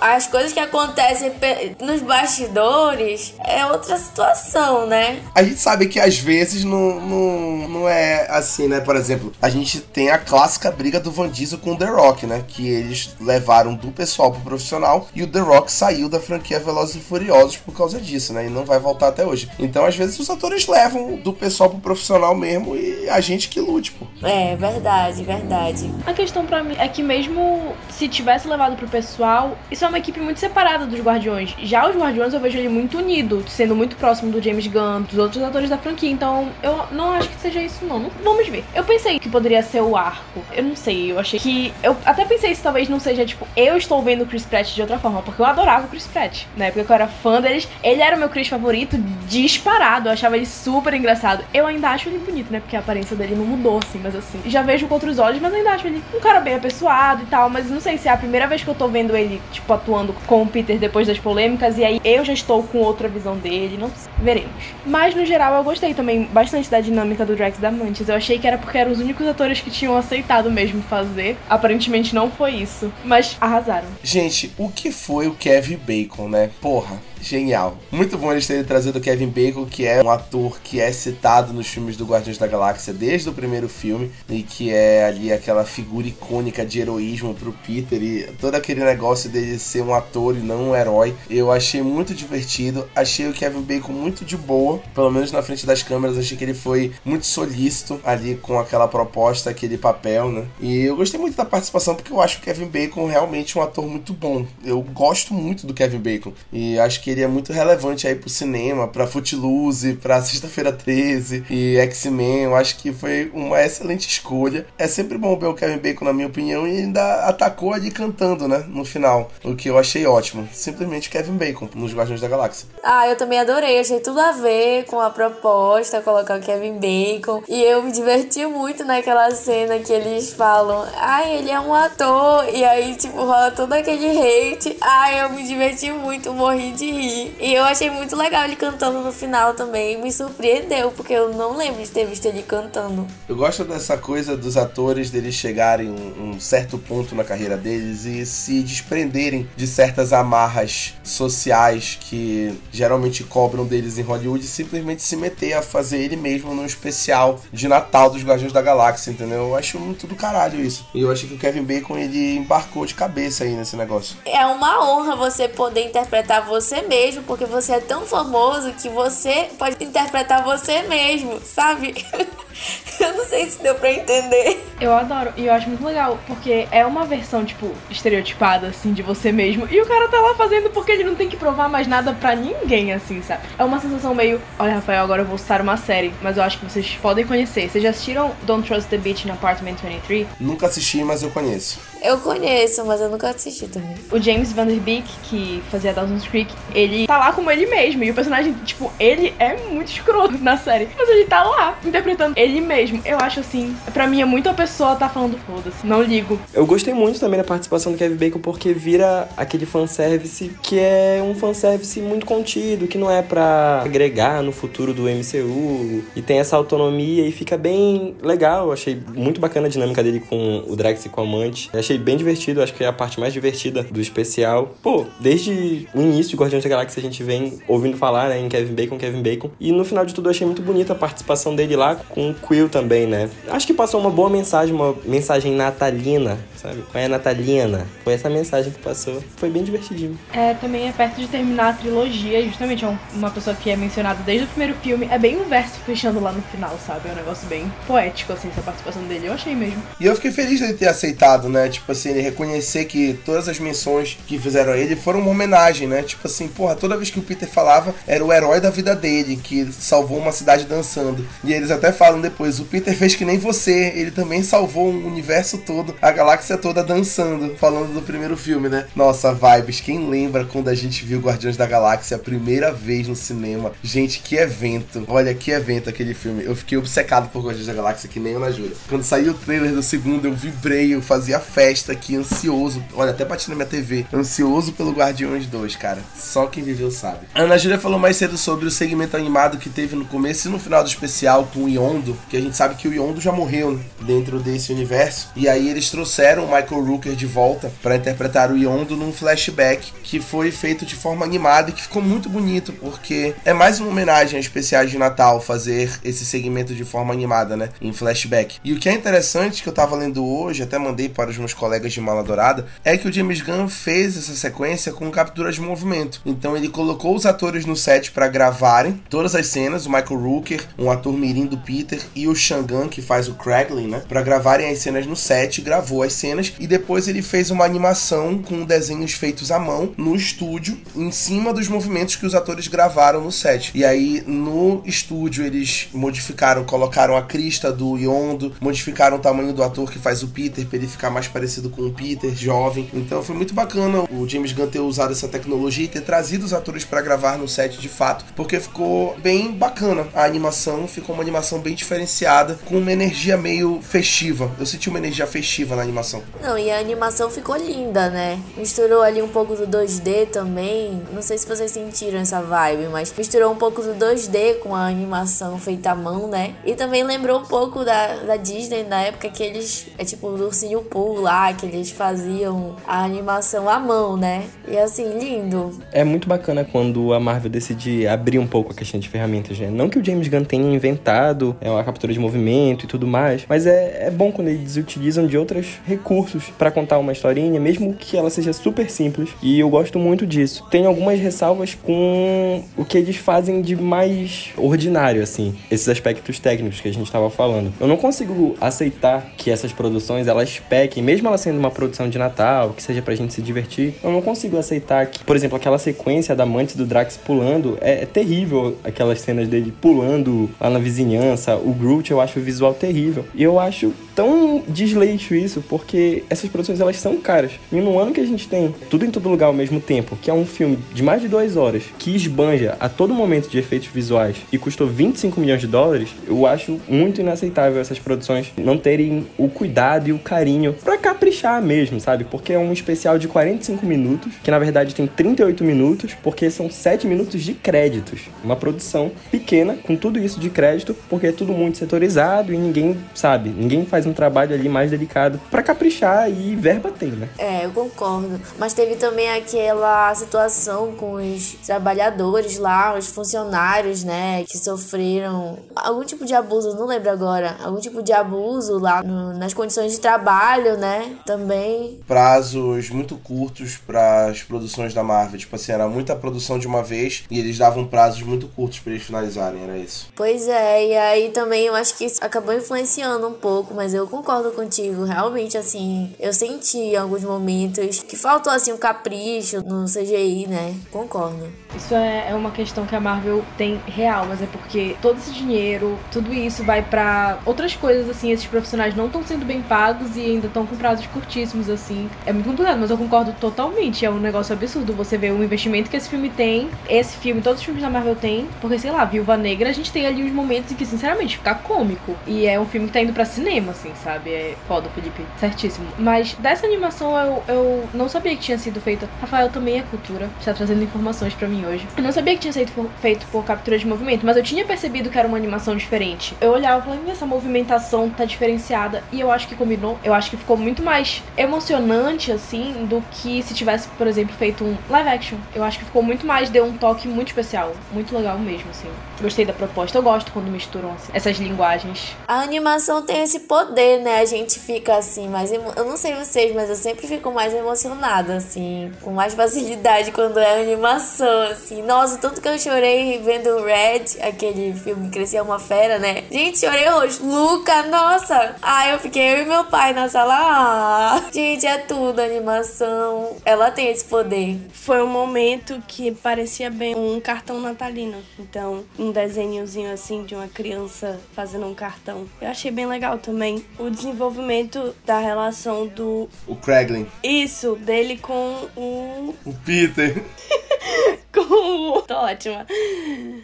As coisas que acontecem nos bastidores é outra situação, né? A gente sabe que às vezes não, não, não é assim, né? Por exemplo, a gente tem a clássica briga do Van Diesel com o The Rock, né? Que eles levaram do pessoal pro profissional e o The Rock saiu da franquia Velozes e Furiosos por causa disso, né? E não vai voltar até hoje. Então, às vezes, os atores levam do pessoal pro profissional mesmo e a gente que lute, pô. É, verdade, verdade. A questão para mim é que mesmo se tivesse levado pro pessoal, isso é uma equipe muito separada dos Guardiões. Já os Guardiões eu vejo ele muito unido, sendo muito próximo do James Gunn, dos outros atores da franquia. Então, eu não acho que seja isso, não. não vamos ver. Eu pensei que poderia ser o arco. Eu não sei, eu achei que. Eu até pensei se talvez não seja, tipo, eu estou vendo o Chris Pratt de outra forma, porque eu adorava o Chris Pratt. Na época que eu era fã deles, ele era o meu Chris favorito, disparado eu achava ele super engraçado. Eu ainda acho ele bonito, né? Porque a aparência dele não mudou, assim, mas assim. Já vejo com outros olhos, mas ainda acho ele um cara bem apessoado e tal. Mas não sei se é a primeira vez que eu tô vendo ele, tipo, atuando com o Peter depois das polêmicas. E aí eu já estou com outra visão dele. Não sei. Veremos. Mas no geral eu gostei também bastante da dinâmica do Drax da Mantis. Eu achei que era porque eram os únicos atores que tinham aceitado mesmo fazer. Aparentemente não foi isso. Mas arrasaram. Gente, o que foi o Kevin Bacon, né? Porra genial. Muito bom eles terem trazido o Kevin Bacon, que é um ator que é citado nos filmes do Guardiões da Galáxia desde o primeiro filme e que é ali aquela figura icônica de heroísmo pro Peter e todo aquele negócio dele ser um ator e não um herói. Eu achei muito divertido, achei o Kevin Bacon muito de boa, pelo menos na frente das câmeras, achei que ele foi muito solícito ali com aquela proposta, aquele papel, né? E eu gostei muito da participação porque eu acho o Kevin Bacon realmente um ator muito bom. Eu gosto muito do Kevin Bacon e acho que ele é muito relevante aí pro cinema, pra Footloose, pra Sexta-feira 13 e X-Men. Eu acho que foi uma excelente escolha. É sempre bom ver o Kevin Bacon, na minha opinião, e ainda atacou ali cantando, né? No final. O que eu achei ótimo. Simplesmente Kevin Bacon nos Guardiões da Galáxia. Ah, eu também adorei. Achei tudo a ver com a proposta, colocar o Kevin Bacon. E eu me diverti muito naquela cena que eles falam: ai, ele é um ator. E aí, tipo, rola todo aquele hate. Ai, eu me diverti muito, morri de rir. E eu achei muito legal ele cantando no final também. Me surpreendeu, porque eu não lembro de ter visto ele cantando. Eu gosto dessa coisa dos atores deles chegarem um, um certo ponto na carreira deles e se desprenderem de certas amarras sociais que geralmente cobram deles em Hollywood e simplesmente se meter a fazer ele mesmo num especial de Natal dos Guardiões da Galáxia, entendeu? Eu acho muito do caralho isso. E eu acho que o Kevin Bacon ele embarcou de cabeça aí nesse negócio. É uma honra você poder interpretar você mesmo mesmo, porque você é tão famoso que você pode interpretar você mesmo, sabe? eu não sei se deu pra entender. Eu adoro, e eu acho muito legal, porque é uma versão, tipo, estereotipada, assim, de você mesmo. E o cara tá lá fazendo porque ele não tem que provar mais nada pra ninguém, assim, sabe? É uma sensação meio, olha, Rafael, agora eu vou citar uma série, mas eu acho que vocês podem conhecer. Vocês já assistiram Don't Trust the Beach in Apartment 23? Nunca assisti, mas eu conheço. Eu conheço, mas eu nunca assisti também. O James Van Der Beek, que fazia Dawson's Creek, ele tá lá como ele mesmo. E o personagem, tipo, ele é muito escroto na série. Mas ele tá lá, interpretando ele mesmo. Eu acho assim, pra mim é muito pessoa tá falando, foda-se, não ligo. Eu gostei muito também da participação do Kevin Bacon, porque vira aquele fanservice que é um fanservice muito contido, que não é para agregar no futuro do MCU. E tem essa autonomia e fica bem legal. Achei muito bacana a dinâmica dele com o Drax e com a Amante. Achei bem divertido, acho que é a parte mais divertida do especial. Pô, desde o início de Guardiões da Galáxia a gente vem ouvindo falar né, em Kevin Bacon, Kevin Bacon. E no final de tudo eu achei muito bonita a participação dele lá com o Quill também, né? Acho que passou uma boa mensagem, uma mensagem natalina, sabe? Qual é a natalina? Foi essa mensagem que passou. Foi bem divertidinho. É, também é perto de terminar a trilogia, justamente é uma pessoa que é mencionada desde o primeiro filme. É bem um verso fechando lá no final, sabe? É um negócio bem poético, assim, essa participação dele. Eu achei mesmo. E eu fiquei feliz dele ter aceitado, né? Tipo assim, ele reconhecer que todas as menções que fizeram a ele foram uma homenagem, né? Tipo assim, porra, toda vez que o Peter falava, era o herói da vida dele, que salvou uma cidade dançando. E eles até falam depois, o Peter fez que nem você, ele também salvou um universo todo, a galáxia toda dançando, falando do primeiro filme, né? Nossa, vibes, quem lembra quando a gente viu Guardiões da Galáxia a primeira vez no cinema? Gente, que evento. Olha, que evento aquele filme. Eu fiquei obcecado por Guardiões da Galáxia, que nem eu na Júlia. Quando saiu o trailer do segundo, eu vibrei, eu fazia festa aqui, ansioso. Olha, até bati na minha TV. Ansioso pelo Guardiões 2, cara. Só quem viveu sabe. A Ana Júlia falou mais cedo sobre o segmento animado que teve no começo e no final do especial com o Yondo, que a gente sabe que o Yondo já morreu né, dentro desse universo. E aí eles trouxeram o Michael Rooker de volta para interpretar o Yondo num flashback que foi feito de forma animada e que ficou muito bonito, porque é mais uma homenagem a especiais de Natal fazer esse segmento de forma animada, né? Em flashback. E o que é interessante que eu tava lendo hoje, até mandei para os meus colegas de Mala Dourada, é que o James Gunn fez essa sequência com captura de movimento. Então ele colocou os atores no set para gravarem todas as cenas, o Michael Rooker, um ator mirim do Peter e o Shangan que faz o Kraglin, né? Para gravarem as cenas no set, gravou as cenas e depois ele fez uma animação com desenhos feitos à mão no estúdio em cima dos movimentos que os atores gravaram no set. E aí no estúdio eles modificaram, colocaram a crista do Yondo, modificaram o tamanho do ator que faz o Peter para ele ficar mais parecido parecido com o Peter, jovem. Então foi muito bacana o James Gunn ter usado essa tecnologia e ter trazido os atores para gravar no set de fato, porque ficou bem bacana a animação, ficou uma animação bem diferenciada, com uma energia meio festiva. Eu senti uma energia festiva na animação. Não, e a animação ficou linda, né? Misturou ali um pouco do 2D também. Não sei se vocês sentiram essa vibe, mas misturou um pouco do 2D com a animação feita à mão, né? E também lembrou um pouco da, da Disney na época que eles. É tipo do Ursinho Poo lá, que eles faziam a animação à mão, né? E assim, lindo. É muito bacana quando a Marvel decide abrir um pouco a questão de ferramentas, né? Não que o James Gunn tenha inventado é, a captura de movimento e tudo mais, mas é, é bom quando eles utilizam de outros recursos para contar uma historinha, mesmo que ela seja super simples. E eu gosto muito disso. Tem algumas ressalvas com o que eles fazem de mais ordinário, assim, esses aspectos técnicos que a gente estava falando. Eu não consigo aceitar que essas produções elas pequem, mesmo ela sendo uma produção de Natal, que seja pra gente se divertir, eu não consigo aceitar que, por exemplo, aquela sequência da Mantis do Drax pulando é, é terrível, aquelas cenas dele pulando lá na vizinhança, o Groot eu acho o visual terrível. E eu acho tão desleixo isso, porque essas produções elas são caras. E no ano que a gente tem tudo em todo lugar ao mesmo tempo, que é um filme de mais de duas horas, que esbanja a todo momento de efeitos visuais e custou 25 milhões de dólares, eu acho muito inaceitável essas produções não terem o cuidado e o carinho pra caprichar mesmo, sabe? Porque é um especial de 45 minutos, que na verdade tem 38 minutos, porque são 7 minutos de créditos. Uma produção pequena, com tudo isso de crédito, porque é tudo muito setorizado e ninguém, sabe, ninguém faz um trabalho ali mais delicado para caprichar e verba tem, né? É, eu concordo. Mas teve também aquela situação com os trabalhadores lá, os funcionários, né, que sofreram algum tipo de abuso, não lembro agora, algum tipo de abuso lá no, nas condições de trabalho, né, também. Prazos muito curtos para as produções da Marvel, tipo assim, era muita produção de uma vez e eles davam prazos muito curtos para eles finalizarem, era isso. Pois é, e aí também eu acho que isso acabou influenciando um pouco, mas eu concordo contigo, realmente assim, eu senti em alguns momentos que faltou assim um capricho no CGI, né? Concordo. Isso é, é uma questão que a Marvel tem real, mas é porque todo esse dinheiro, tudo isso vai para outras coisas, assim, esses profissionais não estão sendo bem pagos e ainda estão com prazos curtíssimos, assim. É muito complicado, mas eu concordo totalmente. É um negócio absurdo você ver o investimento que esse filme tem, esse filme, todos os filmes da Marvel tem, porque, sei lá, Viúva Negra, a gente tem ali uns momentos em que, sinceramente, fica cômico. E é um filme que tá indo pra cinema, assim, sabe? É foda, Felipe. Certíssimo. Mas dessa animação eu, eu não sabia que tinha sido feita. Rafael também é cultura, está trazendo informações para mim hoje. Eu não sabia que tinha sido feito por captura de movimento, mas eu tinha percebido que era uma animação diferente. Eu olhava e falei, essa movimentação tá diferenciada. E eu acho que combinou. Eu acho que ficou muito mais emocionante, assim, do que se tivesse, por exemplo, feito um live action. Eu acho que ficou muito mais, deu um toque muito especial. Muito legal mesmo, assim. Gostei da proposta. Eu gosto quando misturam assim, essas linguagens. A animação tem esse poder, né? A gente fica assim, mais. Emo... Eu não sei vocês, mas eu sempre fico mais emocionada, assim, com mais facilidade quando é animação, assim. Nossa, tanto que eu chorei vendo Red, aquele filme Crescia uma Fera, né? Gente, chorei hoje. Luca, nossa! Ah, eu fiquei eu e meu pai na sala. Ah, gente, é tudo animação. Ela tem esse poder. Foi um momento que parecia bem um cartão natalino. Então, um desenhozinho assim de uma criança fazendo um cartão. Eu achei bem legal também o desenvolvimento da relação do. O Craiglin. Isso, dele com o. O Peter. Tô ótima.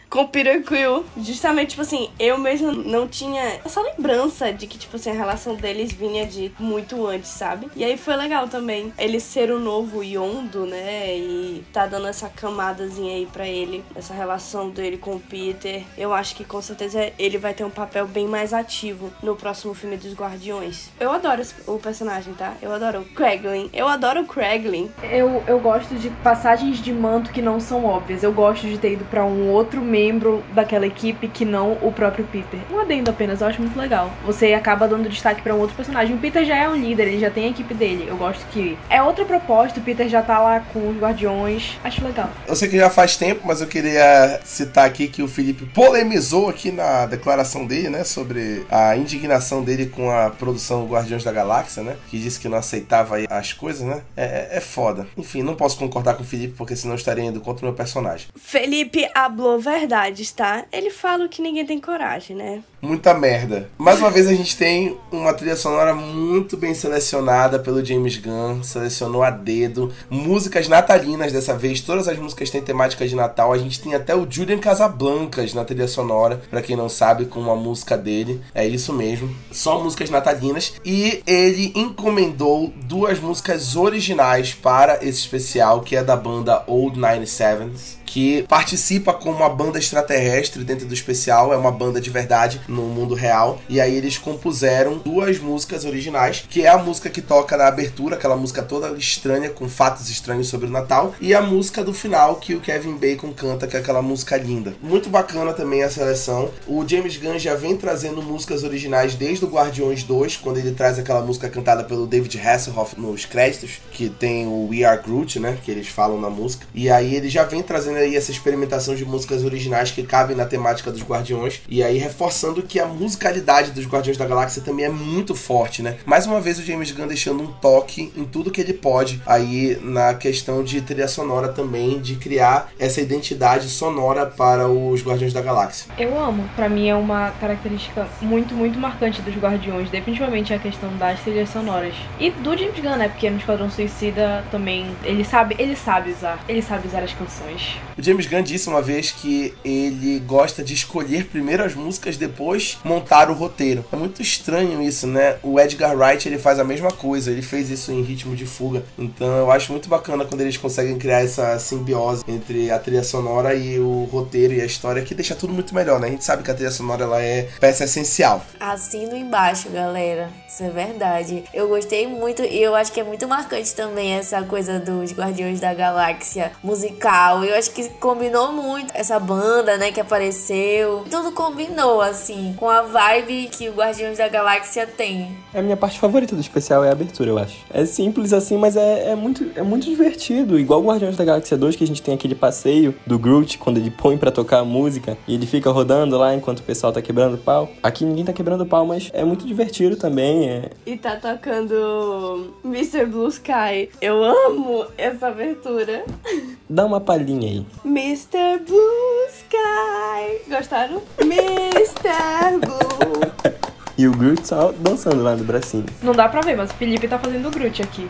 Com o Peter Quill. Justamente, tipo assim, eu mesmo não tinha essa lembrança de que, tipo assim, a relação deles vinha de muito antes, sabe? E aí foi legal também ele ser o novo Yondo, né? E tá dando essa camadazinha aí pra ele, essa relação dele com o Peter. Eu acho que com certeza ele vai ter um papel bem mais ativo no próximo filme dos Guardiões. Eu adoro o personagem, tá? Eu adoro o Craiglin. Eu adoro o Craiglin. Eu, eu gosto de passagens de manto que não são óbvias. Eu gosto de ter ido para um outro membro daquela equipe que não o próprio Peter. Um adendo apenas, eu acho muito legal. Você acaba dando destaque para um outro personagem. O Peter já é um líder, ele já tem a equipe dele. Eu gosto que é outra proposta, o Peter já tá lá com os Guardiões. Acho legal. Eu sei que já faz tempo, mas eu queria citar aqui que o Felipe polemizou aqui na declaração dele, né, sobre a indignação dele com a produção Guardiões da Galáxia, né, que disse que não aceitava as coisas, né. É, é foda. Enfim, não posso concordar com o Felipe porque senão estaria indo contra o meu personagem personagem. Felipe hablou verdades, tá? Ele fala que ninguém tem coragem, né? Muita merda. Mais uma vez a gente tem uma trilha sonora muito bem selecionada pelo James Gunn, selecionou a dedo, músicas natalinas dessa vez, todas as músicas têm temática de Natal. A gente tem até o Julian Casablancas na trilha sonora, para quem não sabe, com uma música dele. É isso mesmo, só músicas natalinas e ele encomendou duas músicas originais para esse especial, que é da banda Old 97s que participa como uma banda extraterrestre dentro do especial, é uma banda de verdade no mundo real. E aí eles compuseram duas músicas originais, que é a música que toca na abertura, aquela música toda estranha, com fatos estranhos sobre o Natal, e a música do final que o Kevin Bacon canta, que é aquela música linda. Muito bacana também a seleção. O James Gunn já vem trazendo músicas originais desde o Guardiões 2, quando ele traz aquela música cantada pelo David Hasselhoff nos créditos, que tem o We Are Groot, né, que eles falam na música. E aí ele já vem trazendo aí essa experimentação de músicas originais que cabem na temática dos Guardiões. E aí reforçando que a musicalidade dos Guardiões da Galáxia também é muito forte, né? Mais uma vez o James Gunn deixando um toque em tudo que ele pode aí na questão de trilha sonora também, de criar essa identidade sonora para os Guardiões da Galáxia. Eu amo. Para mim é uma característica muito, muito marcante dos Guardiões, definitivamente a questão das trilhas sonoras. E do James Gunn, né? Porque no Esquadrão Suicida também ele sabe, ele sabe usar, ele sabe usar as canções. O James Gunn disse uma vez que ele gosta de escolher primeiro as músicas, depois montar o roteiro. É muito estranho isso, né? O Edgar Wright ele faz a mesma coisa, ele fez isso em Ritmo de Fuga. Então eu acho muito bacana quando eles conseguem criar essa simbiose entre a trilha sonora e o roteiro e a história, que deixa tudo muito melhor, né? A gente sabe que a trilha sonora ela é peça essencial. Assino embaixo, galera. Isso é verdade. Eu gostei muito e eu acho que é muito marcante também essa coisa dos Guardiões da Galáxia musical. Eu acho que combinou muito essa banda, né, que apareceu. Tudo combinou, assim, com a vibe que o Guardiões da Galáxia tem. É a minha parte favorita do especial é a abertura, eu acho. É simples assim, mas é, é, muito, é muito divertido. Igual Guardiões da Galáxia 2, que a gente tem aquele passeio do Groot, quando ele põe para tocar a música e ele fica rodando lá enquanto o pessoal tá quebrando pau. Aqui ninguém tá quebrando pau, mas é muito divertido também. É... E tá tocando Mr. Blue Sky. Eu amo essa abertura. Dá uma palhinha aí. Mr. Blue Sky. Gostaram? Mr. Blue. E o Groot só dançando lá no bracinho. Não dá pra ver, mas o Felipe tá fazendo o Groot aqui.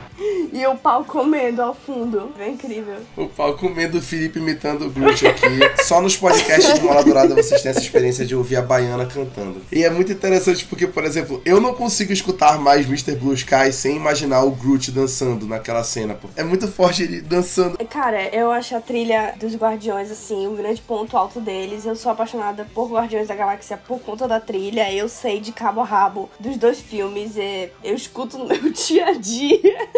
E o pau comendo ao fundo. É incrível. O pau comendo o Felipe imitando o Groot aqui. Só nos podcasts do Mola Dourada vocês têm essa experiência de ouvir a baiana cantando. E é muito interessante porque, por exemplo, eu não consigo escutar mais Mr. Blue Sky sem imaginar o Groot dançando naquela cena, pô. É muito forte ele dançando. Cara, eu acho a trilha dos Guardiões, assim, o um grande ponto alto deles. Eu sou apaixonada por Guardiões da Galáxia por conta da trilha. Eu sei de cabo cabo a rabo dos dois filmes. E eu escuto no meu dia a dia.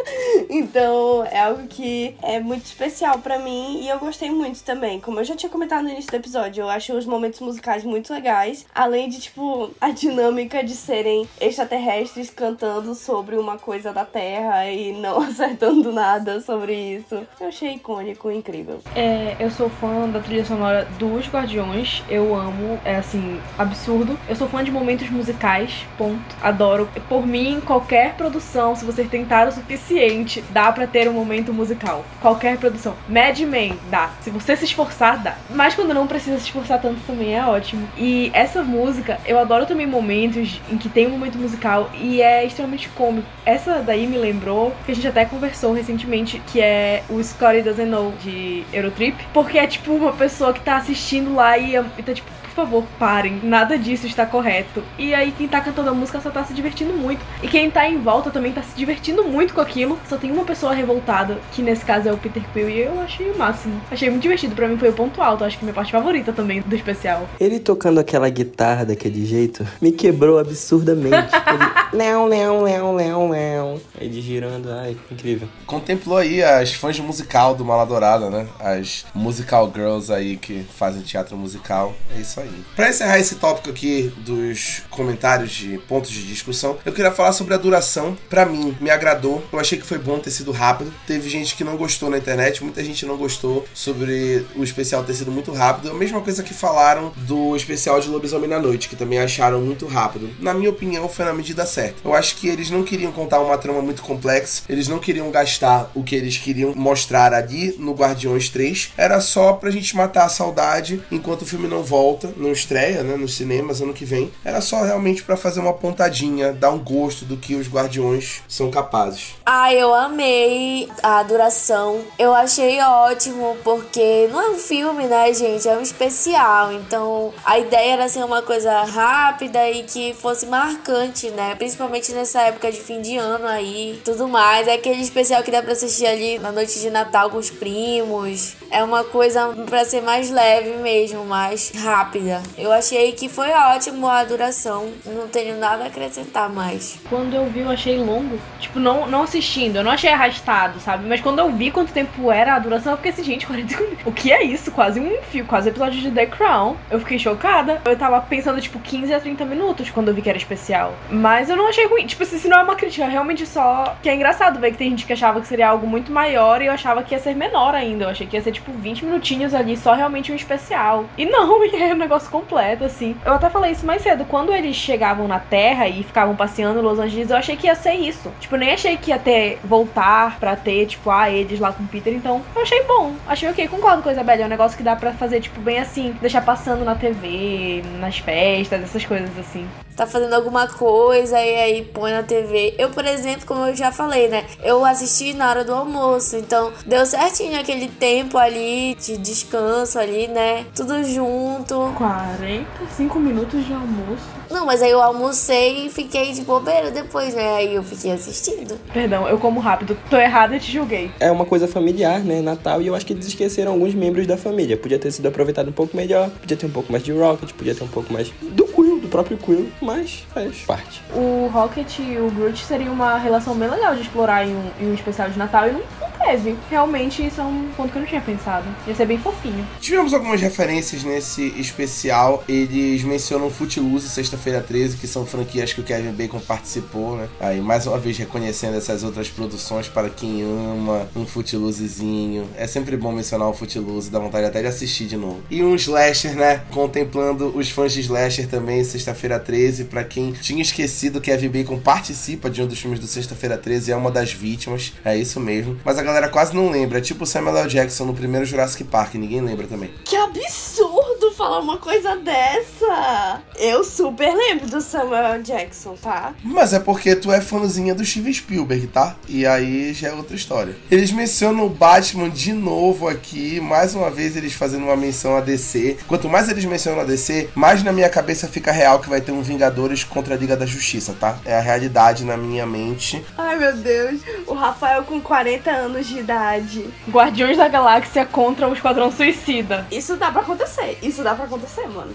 então é algo que é muito especial para mim e eu gostei muito também. Como eu já tinha comentado no início do episódio, eu acho os momentos musicais muito legais. Além de, tipo, a dinâmica de serem extraterrestres cantando sobre uma coisa da Terra e não acertando nada sobre isso. Eu achei icônico, incrível. É, eu sou fã da trilha sonora dos Guardiões. Eu amo, é assim, absurdo. Eu sou fã de momentos musicais ponto. Adoro. Por mim, qualquer produção, se você tentar o suficiente, dá para ter um momento musical. Qualquer produção. Mad Men, dá. Se você se esforçar, dá. Mas quando não precisa se esforçar tanto também é ótimo. E essa música, eu adoro também momentos em que tem um momento musical e é extremamente cômico. Essa daí me lembrou que a gente até conversou recentemente, que é o Scotty Doesn't Know de Eurotrip, porque é tipo uma pessoa que tá assistindo lá e, e tá tipo favor, parem, nada disso está correto. E aí quem tá cantando a música só tá se divertindo muito. E quem tá em volta também tá se divertindo muito com aquilo. Só tem uma pessoa revoltada, que nesse caso é o Peter Quill, e eu achei o máximo. Achei muito divertido, para mim foi o ponto alto, acho que minha parte favorita também do especial. Ele tocando aquela guitarra daquele jeito me quebrou absurdamente. Ele, não, não, não, não, não. Ele girando, ai, incrível. Contemplou aí as fãs de musical do Maladourada, né? As musical girls aí que fazem teatro musical. É isso aí. Pra encerrar esse tópico aqui dos comentários de pontos de discussão, eu queria falar sobre a duração. Pra mim, me agradou. Eu achei que foi bom ter sido rápido. Teve gente que não gostou na internet, muita gente não gostou sobre o especial ter sido muito rápido. A mesma coisa que falaram do especial de Lobisomem na Noite, que também acharam muito rápido. Na minha opinião, foi na medida certa. Eu acho que eles não queriam contar uma trama muito complexa, eles não queriam gastar o que eles queriam mostrar ali no Guardiões 3. Era só pra gente matar a saudade enquanto o filme não volta, não estreia, né, nos cinemas ano que vem. Era só realmente para fazer uma pontadinha, dar um gosto do que os Guardiões são capazes. Ah, eu amei a duração. Eu achei ótimo porque não é um filme, né, gente? É um especial. Então, a ideia era ser uma coisa rápida e que fosse marcante, né? Principalmente nessa época de fim de ano aí, tudo mais. É aquele especial que dá para assistir ali na noite de Natal com os primos. É uma coisa para ser mais leve mesmo, mais rápida. Eu achei que foi ótimo a duração. Não tenho nada a acrescentar mais. Quando eu vi, eu achei longo. Tipo, não, não assistindo, eu não achei arrastado, sabe? Mas quando eu vi quanto tempo era a duração, eu fiquei assim, gente, 45 minutos. O que é isso? Quase um fio, quase episódio de The Crown. Eu fiquei chocada. Eu tava pensando, tipo, 15 a 30 minutos quando eu vi que era especial. Mas eu não achei ruim. Tipo, se não é uma crítica, é realmente só. Que é engraçado ver que tem gente que achava que seria algo muito maior e eu achava que ia ser menor ainda. Eu achei que ia ser, tipo, 20 minutinhos ali, só realmente um especial. E não, é negócio completo, assim. Eu até falei isso mais cedo. Quando eles chegavam na Terra e ficavam passeando em Los Angeles, eu achei que ia ser isso. Tipo, nem achei que ia ter voltar pra ter, tipo, ah, eles lá com o Peter. Então, eu achei bom. Achei ok, concordo com a Isabelle. É um negócio que dá pra fazer, tipo, bem assim, deixar passando na TV, nas festas, essas coisas assim tá fazendo alguma coisa e aí põe na TV. Eu, por exemplo, como eu já falei, né? Eu assisti na hora do almoço, então deu certinho aquele tempo ali de descanso ali, né? Tudo junto. 45 minutos de almoço. Não, mas aí eu almocei e fiquei de bobeira depois, né? Aí eu fiquei assistindo. Perdão, eu como rápido. Tô errada e te julguei. É uma coisa familiar, né? Natal, e eu acho que eles esqueceram alguns membros da família. Podia ter sido aproveitado um pouco melhor, podia ter um pouco mais de Rocket, podia ter um pouco mais do Quill, do próprio Quill, mas faz parte. O Rocket e o Groot seria uma relação bem legal de explorar em um, em um especial de Natal e não, teve. Realmente, isso é um ponto que eu não tinha pensado. Ia ser bem fofinho. Tivemos algumas referências nesse especial. Eles mencionam Footloose e Sexta-feira 13, que são franquias que o Kevin Bacon participou, né? Aí, mais uma vez, reconhecendo essas outras produções para quem ama um Footloosezinho. É sempre bom mencionar o Footloose, dá vontade até de assistir de novo. E um Slasher, né? Contemplando os fãs de Slasher também, Sexta-feira 13, para quem tinha esquecido que Kevin Bacon participa de um dos filmes do Sexta-feira 13, é uma das vítimas. É isso mesmo. Mas a galera quase não lembra. É tipo o Samuel L. Jackson no primeiro Jurassic Park, ninguém lembra também. Que absurdo falar uma coisa dessa! Eu super lembro do Samuel L. Jackson, tá? Mas é porque tu é fãzinha do Steven Spielberg, tá? E aí já é outra história. Eles mencionam o Batman de novo aqui, mais uma vez eles fazendo uma menção a DC. Quanto mais eles mencionam a DC, mais na minha cabeça fica real que vai ter um Vingadores contra a Liga da Justiça, tá? É a realidade na minha mente. Ai meu Deus, o Rafael com 40 anos de idade. Guardiões da Galáxia contra o Esquadrão Suicida. Isso dá pra acontecer, isso dá pra acontecer, mano.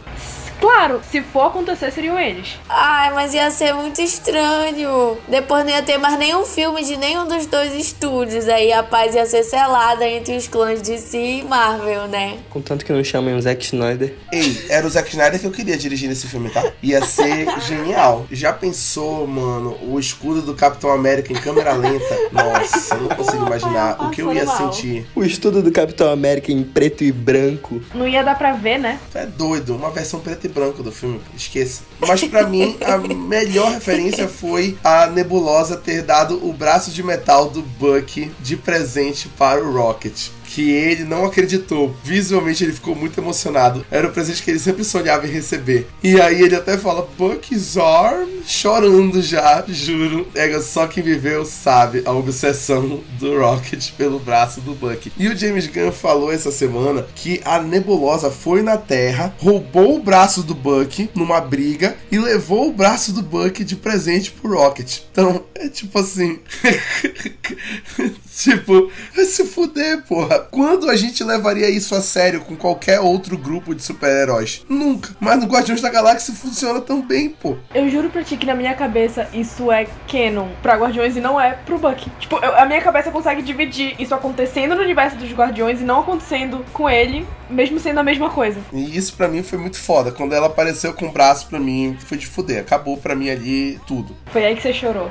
Claro, se for acontecer, seriam eles. Ai, mas ia ser muito estranho. Depois não ia ter mais nenhum filme de nenhum dos dois estúdios. Aí a paz ia ser selada entre os clãs de si e Marvel, né? Contanto que não chamem o Zack Snyder. Ei, era o Zack Snyder que eu queria dirigir nesse filme, tá? Ia ser genial. Já pensou, mano, o escudo do Capitão América em câmera lenta? Nossa, eu não consigo imaginar o que eu ia sentir. O estudo do Capitão América em preto e branco. Não ia dar pra ver, né? Tu é doido, uma versão preto e branco do filme, esqueça. Mas pra mim, a melhor referência foi a Nebulosa ter dado o braço de metal do Bucky de presente para o Rocket. Que ele não acreditou. Visualmente ele ficou muito emocionado. Era o presente que ele sempre sonhava em receber. E aí ele até fala, Bucky's arm, chorando já, juro. É só quem viveu sabe a obsessão do Rocket pelo braço do Bucky. E o James Gunn falou essa semana que a Nebulosa foi na Terra, roubou o braço do Bucky numa briga e levou o braço do Bucky de presente pro Rocket. Então, é tipo assim. tipo, vai se fuder, porra. Quando a gente levaria isso a sério com qualquer outro grupo de super-heróis? Nunca. Mas no Guardiões da Galáxia funciona tão bem, pô. Eu juro pra ti que na minha cabeça isso é canon pra Guardiões e não é pro Bucky. Tipo, eu- a minha cabeça consegue dividir isso acontecendo no universo dos Guardiões e não acontecendo com ele, mesmo sendo a mesma coisa. E isso pra mim foi muito foda. Quando ela apareceu com o braço pra mim, foi de fuder. Acabou pra mim ali tudo. Foi aí que você chorou.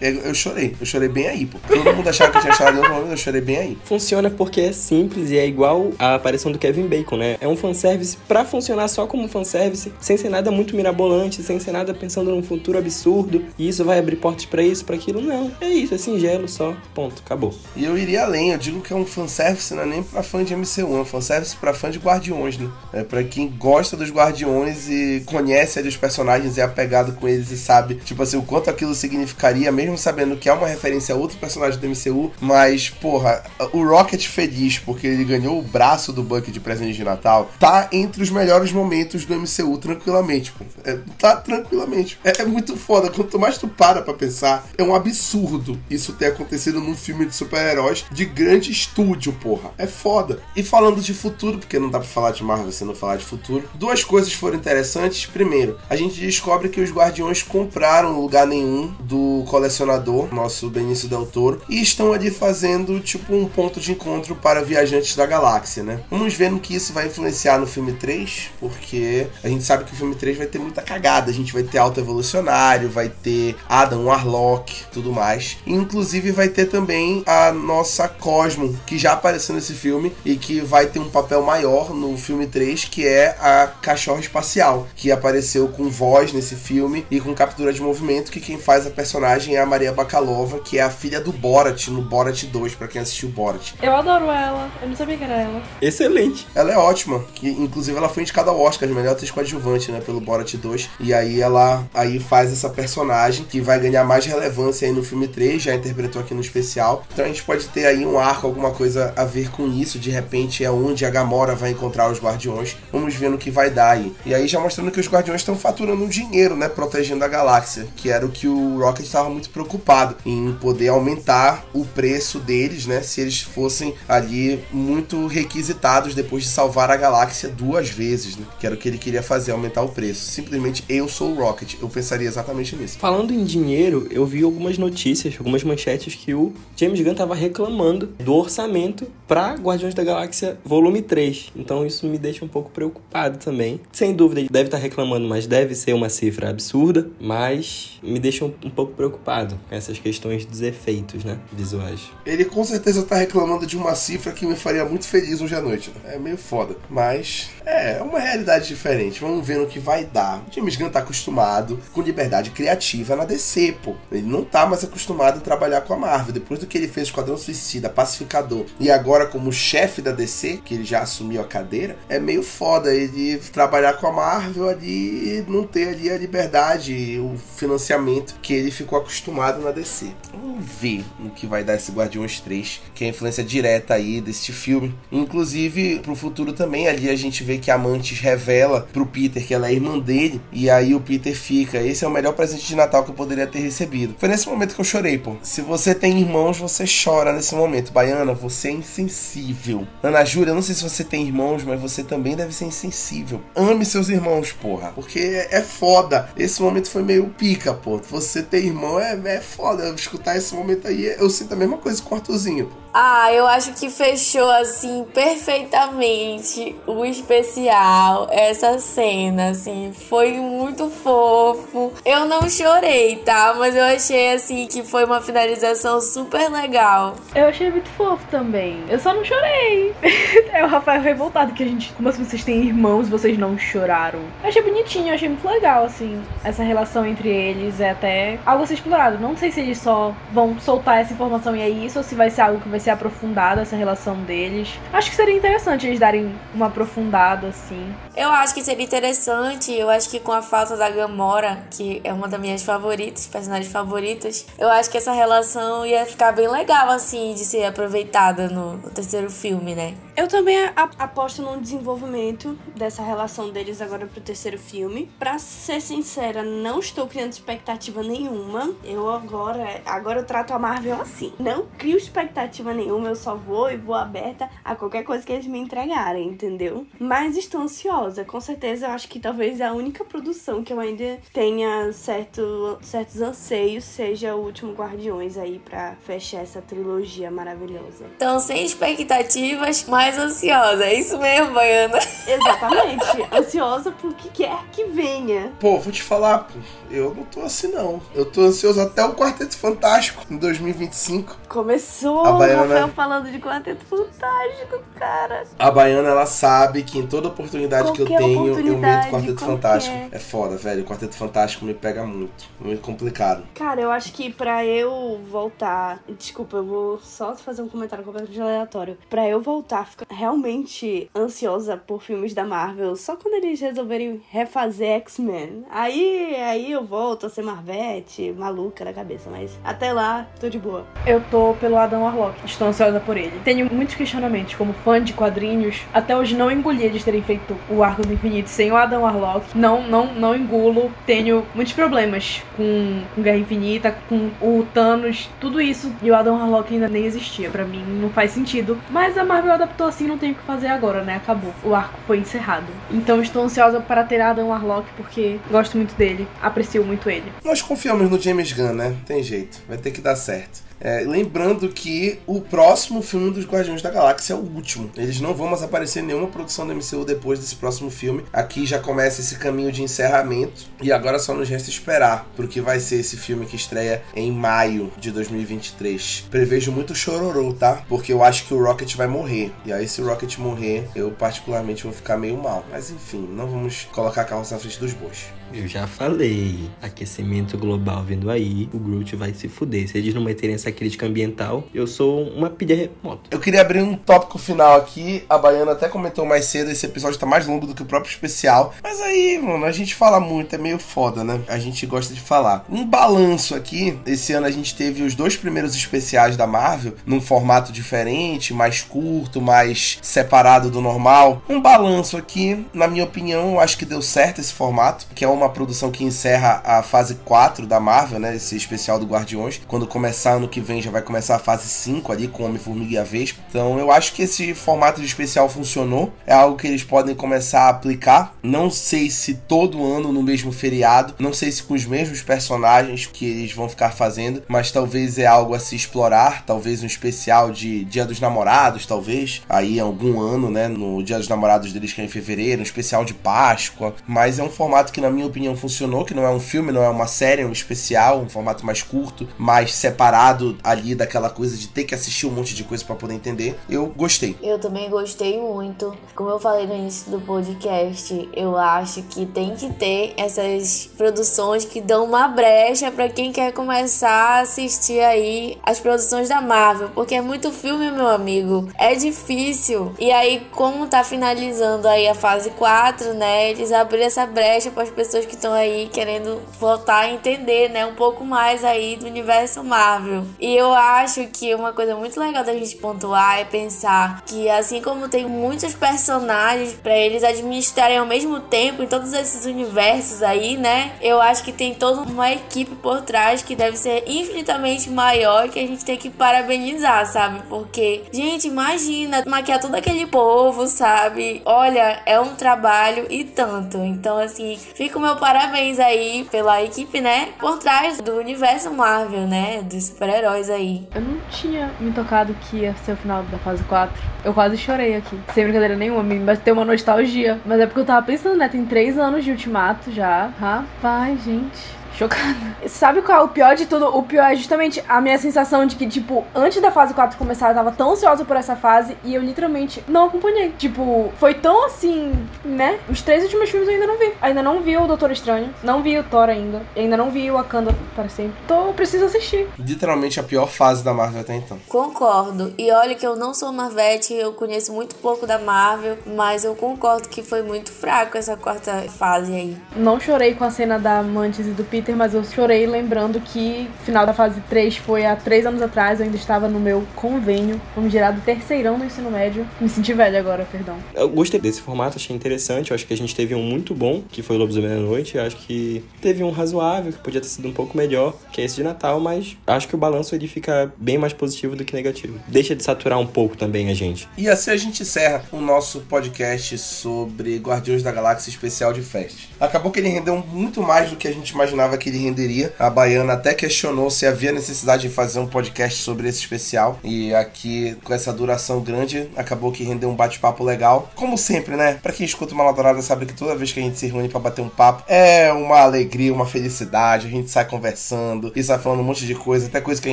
eu, eu chorei. Eu chorei bem aí, pô. Todo mundo achava que eu tinha chorado eu chorei bem aí. Funciona porque é simples e é igual a aparição do Kevin Bacon, né? É um fanservice pra funcionar só como fanservice, sem ser nada muito mirabolante, sem ser nada pensando num futuro absurdo, e isso vai abrir portas pra isso, pra aquilo. Não, é isso, é singelo só, ponto, acabou. E eu iria além, eu digo que é um fanservice, não é nem pra fã de MCU, é um fanservice pra fã de Guardiões, né? É pra quem gosta dos Guardiões e conhece ali os personagens é apegado com eles e sabe, tipo assim, o quanto aquilo significaria, mesmo sabendo que é uma referência a outro personagem do MCU, mas, porra, o Rocket feliz porque ele ganhou o braço do Bucky de presente de Natal, tá entre os melhores momentos do MCU, tranquilamente, pô. É, tá tranquilamente. É, é muito foda, quanto mais tu para pra pensar, é um absurdo isso ter acontecido num filme de super-heróis de grande estúdio, porra. É foda. E falando de futuro, porque não dá pra falar de Marvel sem não falar de futuro, duas coisas foram interessantes. Primeiro, a gente descobre que os Guardiões compraram lugar nenhum do colecionador, nosso Benício Del Toro, e estão ali fazendo tipo um ponto de encontro para viajantes da galáxia, né? Vamos ver no que isso vai influenciar no filme 3, porque a gente sabe que o filme 3 vai ter muita cagada. A gente vai ter Alto Evolucionário, vai ter Adam Warlock, tudo mais. Inclusive vai ter também a nossa Cosmo, que já apareceu nesse filme e que vai ter um papel maior no filme 3, que é a cachorra espacial, que apareceu com voz nesse filme e com captura de movimento, que quem faz a personagem é a Maria Bakalova, que é a filha do Borat no Borat 2, pra quem assistiu Borat. Eu adoro ela, eu não sabia que era ela. Excelente. Ela é ótima, que inclusive ela foi indicada ao Oscar de melhor atriz coadjuvante, né, pelo Borat 2. E aí ela aí faz essa personagem que vai ganhar mais relevância aí no filme 3, já interpretou aqui no especial. Então a gente pode ter aí um arco, alguma coisa a ver com isso, de repente é onde a Gamora vai encontrar os Guardiões. Vamos ver no que vai dar aí. E aí já mostrando que os Guardiões estão faturando um dinheiro, né, protegendo a galáxia, que era o que o Rocket estava muito preocupado em poder aumentar o preço deles, né, se eles fossem ali muito requisitados depois de salvar a galáxia duas vezes, né? Que era o que ele queria fazer, aumentar o preço. Simplesmente eu sou o Rocket. Eu pensaria exatamente nisso. Falando em dinheiro, eu vi algumas notícias, algumas manchetes que o James Gunn tava reclamando do orçamento pra Guardiões da Galáxia Volume 3. Então isso me deixa um pouco preocupado também. Sem dúvida, ele deve estar reclamando, mas deve ser uma cifra absurda. Mas me deixa um, um pouco preocupado com essas questões dos efeitos, né? Visuais. Ele com certeza tá reclamando de uma cifra que me faria muito feliz hoje à noite. né? É meio foda. Mas é, é uma realidade diferente. Vamos ver no que vai dar. O James Gunn tá acostumado com liberdade criativa na DC, pô. Ele não tá mais acostumado a trabalhar com a Marvel. Depois do que ele fez Esquadrão Suicida, Pacificador e agora como chefe da DC, que ele já assumiu a cadeira, é meio foda ele trabalhar com a Marvel ali e não ter ali a liberdade, o financiamento que ele ficou acostumado na DC. Vamos ver no que vai dar esse Guardiões 3, que é a influência direta aí deste filme. Inclusive, pro futuro também, ali a gente vê que a Mantis revela pro Peter que ela é irmã dele, e aí o Peter fica, esse é o melhor presente de Natal que eu poderia ter recebido. Foi nesse momento que eu chorei, pô. Se você tem irmãos, você chora nesse momento. Baiana, você é insensível. Ana Júlia, eu não sei se você tem irmãos, mas você também deve ser insensível. Ame seus irmãos, porra. Porque é foda. Esse momento foi meio pica, pô. Você ter irmão é, é foda. Escutar esse momento aí, eu sinto a mesma coisa com o Arthurzinho, pô. Ah, eu acho que fechou assim perfeitamente o especial, essa cena, assim, foi muito fofo. Eu não chorei, tá? Mas eu achei assim que foi uma finalização super legal. Eu achei muito fofo também. Eu só não chorei. é o Rafael revoltado que a gente. Como assim vocês têm irmãos vocês não choraram? Eu achei bonitinho, eu achei muito legal, assim. Essa relação entre eles é até algo a ser explorado. Não sei se eles só vão soltar essa informação e é isso, ou se vai ser algo que vai ser aprofundado, essa relação deles. Acho que seria interessante eles darem uma aprofundada, assim. Eu acho que seria interessante, eu acho que com a falta da Gamora, que é uma das minhas favoritas, personagens favoritas, eu acho que essa relação ia ficar bem legal, assim, de ser aproveitada no, no terceiro filme, né? Eu também aposto no desenvolvimento dessa relação deles agora pro terceiro filme. Pra ser sincera, não estou criando expectativa nenhuma. Eu agora, agora eu trato a Marvel assim. Não crio expectativa nenhuma, eu só vou e vou aberta a qualquer coisa que eles me entregarem, entendeu? Mas estou ansiosa. Com certeza, eu acho que talvez a única produção que eu ainda tenha certo, certos anseios seja o último Guardiões aí para fechar essa trilogia maravilhosa. Então, sem expectativas, mais ansiosa. É isso mesmo, Baiana? Exatamente. ansiosa por que quer que venha. Pô, vou te falar, eu não tô assim não. Eu tô ansioso até o Quarteto Fantástico em 2025. Começou a Baiana... Rafael falando de Quarteto Fantástico, cara. A Baiana, ela sabe que em toda oportunidade qualquer que eu tenho, eu meto Quarteto qualquer. Fantástico. É foda, velho. O Quarteto Fantástico me pega muito. Muito complicado. Cara, eu acho que pra eu voltar. Desculpa, eu vou só fazer um comentário completamente aleatório. Pra eu voltar, ficar realmente ansiosa por filmes da Marvel, só quando eles resolverem refazer X-Men. Aí, aí eu volto a ser Marvete, maluca da cabeça. Mas até lá, tô de boa. Eu tô pelo Adam Warlock. Estou ansiosa por ele. Tenho muitos questionamentos, como fã de quadrinhos. Até hoje não engoli eles terem feito o Arco do Infinito sem o Adam Warlock. Não, não, não engulo. Tenho muitos problemas com, com Guerra Infinita, com o Thanos, tudo isso. E o Adam Warlock ainda nem existia. Para mim não faz sentido. Mas a Marvel adaptou assim, não tem o que fazer agora, né? Acabou. O arco foi encerrado. Então estou ansiosa para ter Adam Warlock porque gosto muito dele, aprecio muito ele. Nós confiamos no James Gunn, né? Tem jeito, vai ter que dar certo. É, lembrando que o próximo filme dos Guardiões da Galáxia é o último. Eles não vão mais aparecer em nenhuma produção do MCU depois desse próximo filme. Aqui já começa esse caminho de encerramento. E agora só nos resta esperar porque vai ser esse filme que estreia em maio de 2023. Prevejo muito chororô, tá? Porque eu acho que o Rocket vai morrer. E aí, se o Rocket morrer, eu particularmente vou ficar meio mal. Mas enfim, não vamos colocar carros na frente dos bois. Eu já falei, aquecimento global vindo aí, o Groot vai se fuder. Se eles não meterem essa crítica ambiental, eu sou uma pilha remota. Eu queria abrir um tópico final aqui. A Baiana até comentou mais cedo, esse episódio tá mais longo do que o próprio especial. Mas aí, mano, a gente fala muito, é meio foda, né? A gente gosta de falar. Um balanço aqui, esse ano a gente teve os dois primeiros especiais da Marvel, num formato diferente, mais curto, mais separado do normal. Um balanço aqui, na minha opinião, eu acho que deu certo esse formato, que é uma produção que encerra a fase 4 da Marvel, né? Esse especial do Guardiões. Quando começar ano que vem já vai começar a fase 5 ali com Homem-Formiga e a Vespa. Então eu acho que esse formato de especial funcionou. É algo que eles podem começar a aplicar. Não sei se todo ano no mesmo feriado. Não sei se com os mesmos personagens que eles vão ficar fazendo. Mas talvez é algo a se explorar. Talvez um especial de Dia dos Namorados, talvez. Aí algum ano, né? No Dia dos Namorados deles que é em fevereiro. Um especial de Páscoa. Mas é um formato que, na minha opinião, funcionou. Que não é um filme, não é uma série, é um especial. Um formato mais curto, mais separado ali daquela coisa de ter que assistir um monte de coisa para poder entender. Eu gostei. Eu também gostei muito. Como eu falei no início do podcast, eu acho que tem que ter essas produções que dão uma brecha para quem quer começar a assistir aí as produções da Marvel, porque é muito filme, meu amigo. É difícil. E aí, como tá finalizando aí a fase 4, né? Eles abriram essa brecha para as pessoas que estão aí querendo voltar a entender, né, um pouco mais aí do universo Marvel. E eu acho que uma coisa muito legal da gente pontuar é pensar que assim como tem muitos personagens para eles administrarem ao mesmo tempo em todos esses universos aí, né? Eu acho que tem toda uma equipe por trás que deve ser infinitamente maior que a gente tem que parabenizar, sabe? Porque, gente, imagina maquiar todo aquele povo, sabe? Olha, é um trabalho e tanto. Então, assim, fica o meu parabéns aí pela equipe, né? Por trás do universo Marvel, né? Dos super-heróis aí. Eu não tinha me tocado que ia ser o final da fase 4. Eu quase chorei aqui. Sem brincadeira nenhuma, me bateu uma nostalgia. Mas é porque eu tava pensando, né? Tem três anos de ultimato já. Rapaz, gente. Chocada. Sabe qual é o pior de tudo? O pior é justamente a minha sensação de que, tipo, antes da fase 4 começar, eu tava tão ansiosa por essa fase e eu literalmente não acompanhei. Tipo, foi tão assim, né? Os três últimos filmes eu ainda não vi. Ainda não vi o Doutor Estranho, não vi o Thor ainda, ainda não vi o Wakanda para sempre. Então, preciso assistir. Literalmente a pior fase da Marvel até então. Concordo. E olha que eu não sou Marvete, eu conheço muito pouco da Marvel, mas eu concordo que foi muito fraco essa quarta fase aí. Não chorei com a cena da Mantis e do Peter Twitter, mas eu chorei lembrando que o final da fase 3 foi há três anos atrás, eu ainda estava no meu convênio, do terceirão do ensino médio. Me senti velha agora, perdão. Eu gostei desse formato, achei interessante. Eu acho que a gente teve um muito bom, que foi o Lobos da Meia-Noite. Acho que teve um razoável, que podia ter sido um pouco melhor, que é esse de Natal, mas acho que o balanço ele fica bem mais positivo do que negativo. Deixa de saturar um pouco também a gente. E assim a gente encerra o nosso podcast sobre Guardiões da Galáxia especial de Fest. Acabou que ele rendeu muito mais do que a gente imaginava que ele renderia. A Baiana até questionou se havia necessidade de fazer um podcast sobre esse especial. E aqui, com essa duração grande, acabou que rendeu um bate-papo legal. Como sempre, né? Pra quem escuta uma Dourada sabe que toda vez que a gente se reúne para bater um papo, é uma alegria, uma felicidade. A gente sai conversando e sai falando um monte de coisa, até coisa que a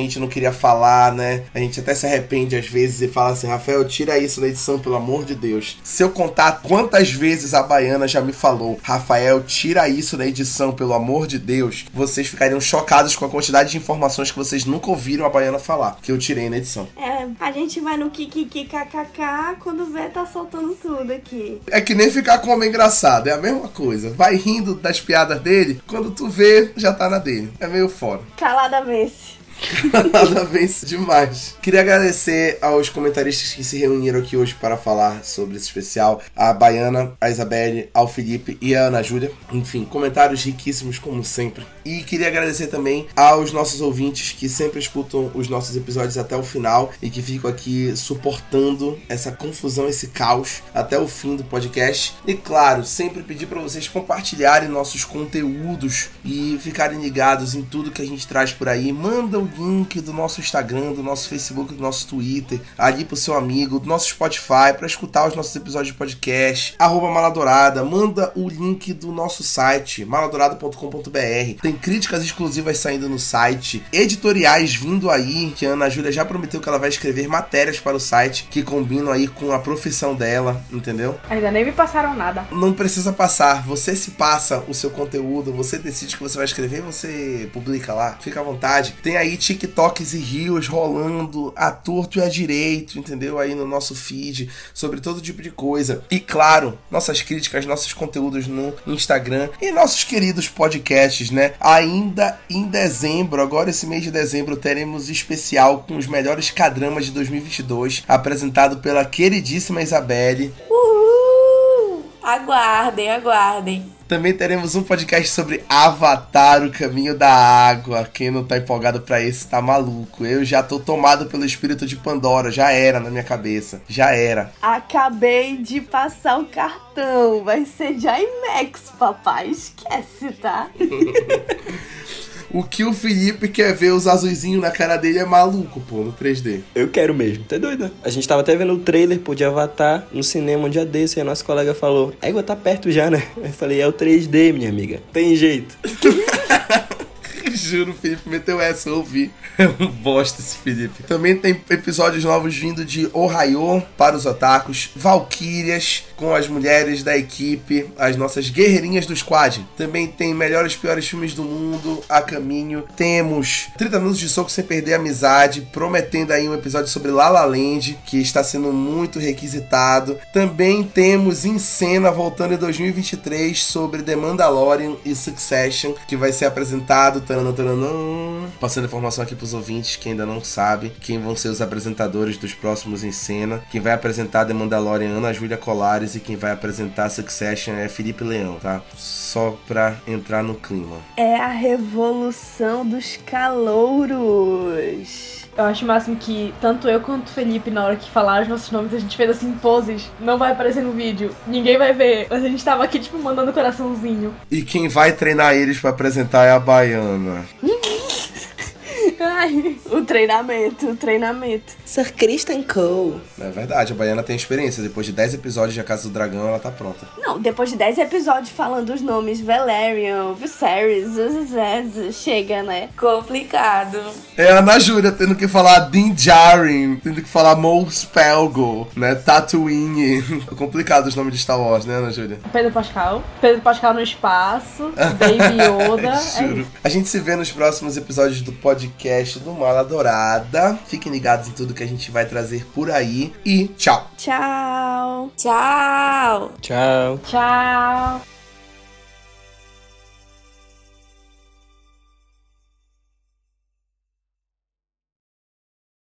gente não queria falar, né? A gente até se arrepende às vezes e fala assim: Rafael, tira isso da edição, pelo amor de Deus. Se eu contar quantas vezes a Baiana já me falou, Rafael, tira isso da edição, pelo amor de Deus, vocês ficariam chocados com a quantidade de informações que vocês nunca ouviram a Baiana falar, que eu tirei na edição. É, a gente vai no kkkkkk quando vê tá soltando tudo aqui. É que nem ficar com homem engraçado, é a mesma coisa. Vai rindo das piadas dele, quando tu vê, já tá na dele. É meio fora. Calada vence. Nada vence demais. Queria agradecer aos comentaristas que se reuniram aqui hoje para falar sobre esse especial: a Baiana, a Isabelle, ao Felipe e a Ana Júlia. Enfim, comentários riquíssimos, como sempre. E queria agradecer também aos nossos ouvintes que sempre escutam os nossos episódios até o final e que ficam aqui suportando essa confusão, esse caos até o fim do podcast. E claro, sempre pedir para vocês compartilharem nossos conteúdos e ficarem ligados em tudo que a gente traz por aí. Manda o link do nosso Instagram, do nosso Facebook, do nosso Twitter, ali pro seu amigo, do nosso Spotify, para escutar os nossos episódios de podcast. Arroba Maladourada, manda o link do nosso site, maladourada.com.br. Tem críticas exclusivas saindo no site, editoriais vindo aí, que a Ana Júlia já prometeu que ela vai escrever matérias para o site que combinam aí com a profissão dela, entendeu? Ainda nem me passaram nada. Não precisa passar, você se passa o seu conteúdo, você decide que você vai escrever, você publica lá, fica à vontade. Tem aí TikToks e rios rolando a torto e a direito, entendeu? Aí no nosso feed, sobre todo tipo de coisa. E claro, nossas críticas, nossos conteúdos no Instagram e nossos queridos podcasts, né? Ainda em dezembro, agora esse mês de dezembro, teremos especial com os melhores cadramas de 2022, apresentado pela queridíssima Isabelle. Uhul! Aguardem, aguardem. Também teremos um podcast sobre Avatar, o caminho da água. Quem não tá empolgado para esse tá maluco. Eu já tô tomado pelo espírito de Pandora, já era na minha cabeça. Já era. Acabei de passar o cartão. Vai ser de IMAX, papai. Esquece, tá? O que o Felipe quer ver os azuizinhos na cara dele é maluco, pô, no 3D. Eu quero mesmo, tá doido? A gente tava até vendo o trailer pô, de Avatar no cinema um dia desse e a nossa colega falou: Égua, tá perto já, né? Eu falei: é o 3D, minha amiga. Tem jeito. Juro, o Felipe meteu essa, eu ouvi. É um bosta esse Felipe. Também tem episódios novos vindo de Ohio para os otakus, Valkyrias com as mulheres da equipe, as nossas guerreirinhas do squad. Também tem melhores e piores filmes do mundo a caminho. Temos 30 minutos de soco sem perder a amizade, prometendo aí um episódio sobre La La Land, que está sendo muito requisitado. Também temos em cena voltando em 2023 sobre The Mandalorian e Succession, que vai ser apresentado. Taranã, taranã, passando informação aqui pros ouvintes que ainda não sabe quem vão ser os apresentadores dos próximos em cena. Quem vai apresentar The Mandalorian Ana Júlia Colares e quem vai apresentar Succession é Felipe Leão, tá? Só pra entrar no clima. É a revolução dos calouros. Eu acho o máximo que tanto eu quanto o Felipe, na hora que falaram os nossos nomes, a gente fez assim poses. Não vai aparecer no vídeo. Ninguém vai ver. Mas a gente tava aqui, tipo, mandando coraçãozinho. E quem vai treinar eles pra apresentar é a Baiana. Ai, o treinamento, o treinamento. Sir Kristen Cole. É verdade, a Baiana tem experiência. Depois de 10 episódios de A Casa do Dragão, ela tá pronta. Não, depois de 10 episódios falando os nomes Valerian, Viserys, Zez, chega, né? Complicado. É a Ana Júlia tendo que falar Din Djarin, tendo que falar Mo Spelgo, né? Tatooine. É complicado os nomes de Star Wars, né, Ana Júlia? Pedro Pascal. Pedro Pascal no espaço. Baby Yoda. é Juro. isso. A gente se vê nos próximos episódios do podcast do Mala Dourada. Fiquem ligados em tudo que a gente vai trazer por aí. E tchau! Tchau. Tchau. Tchau. Tchau.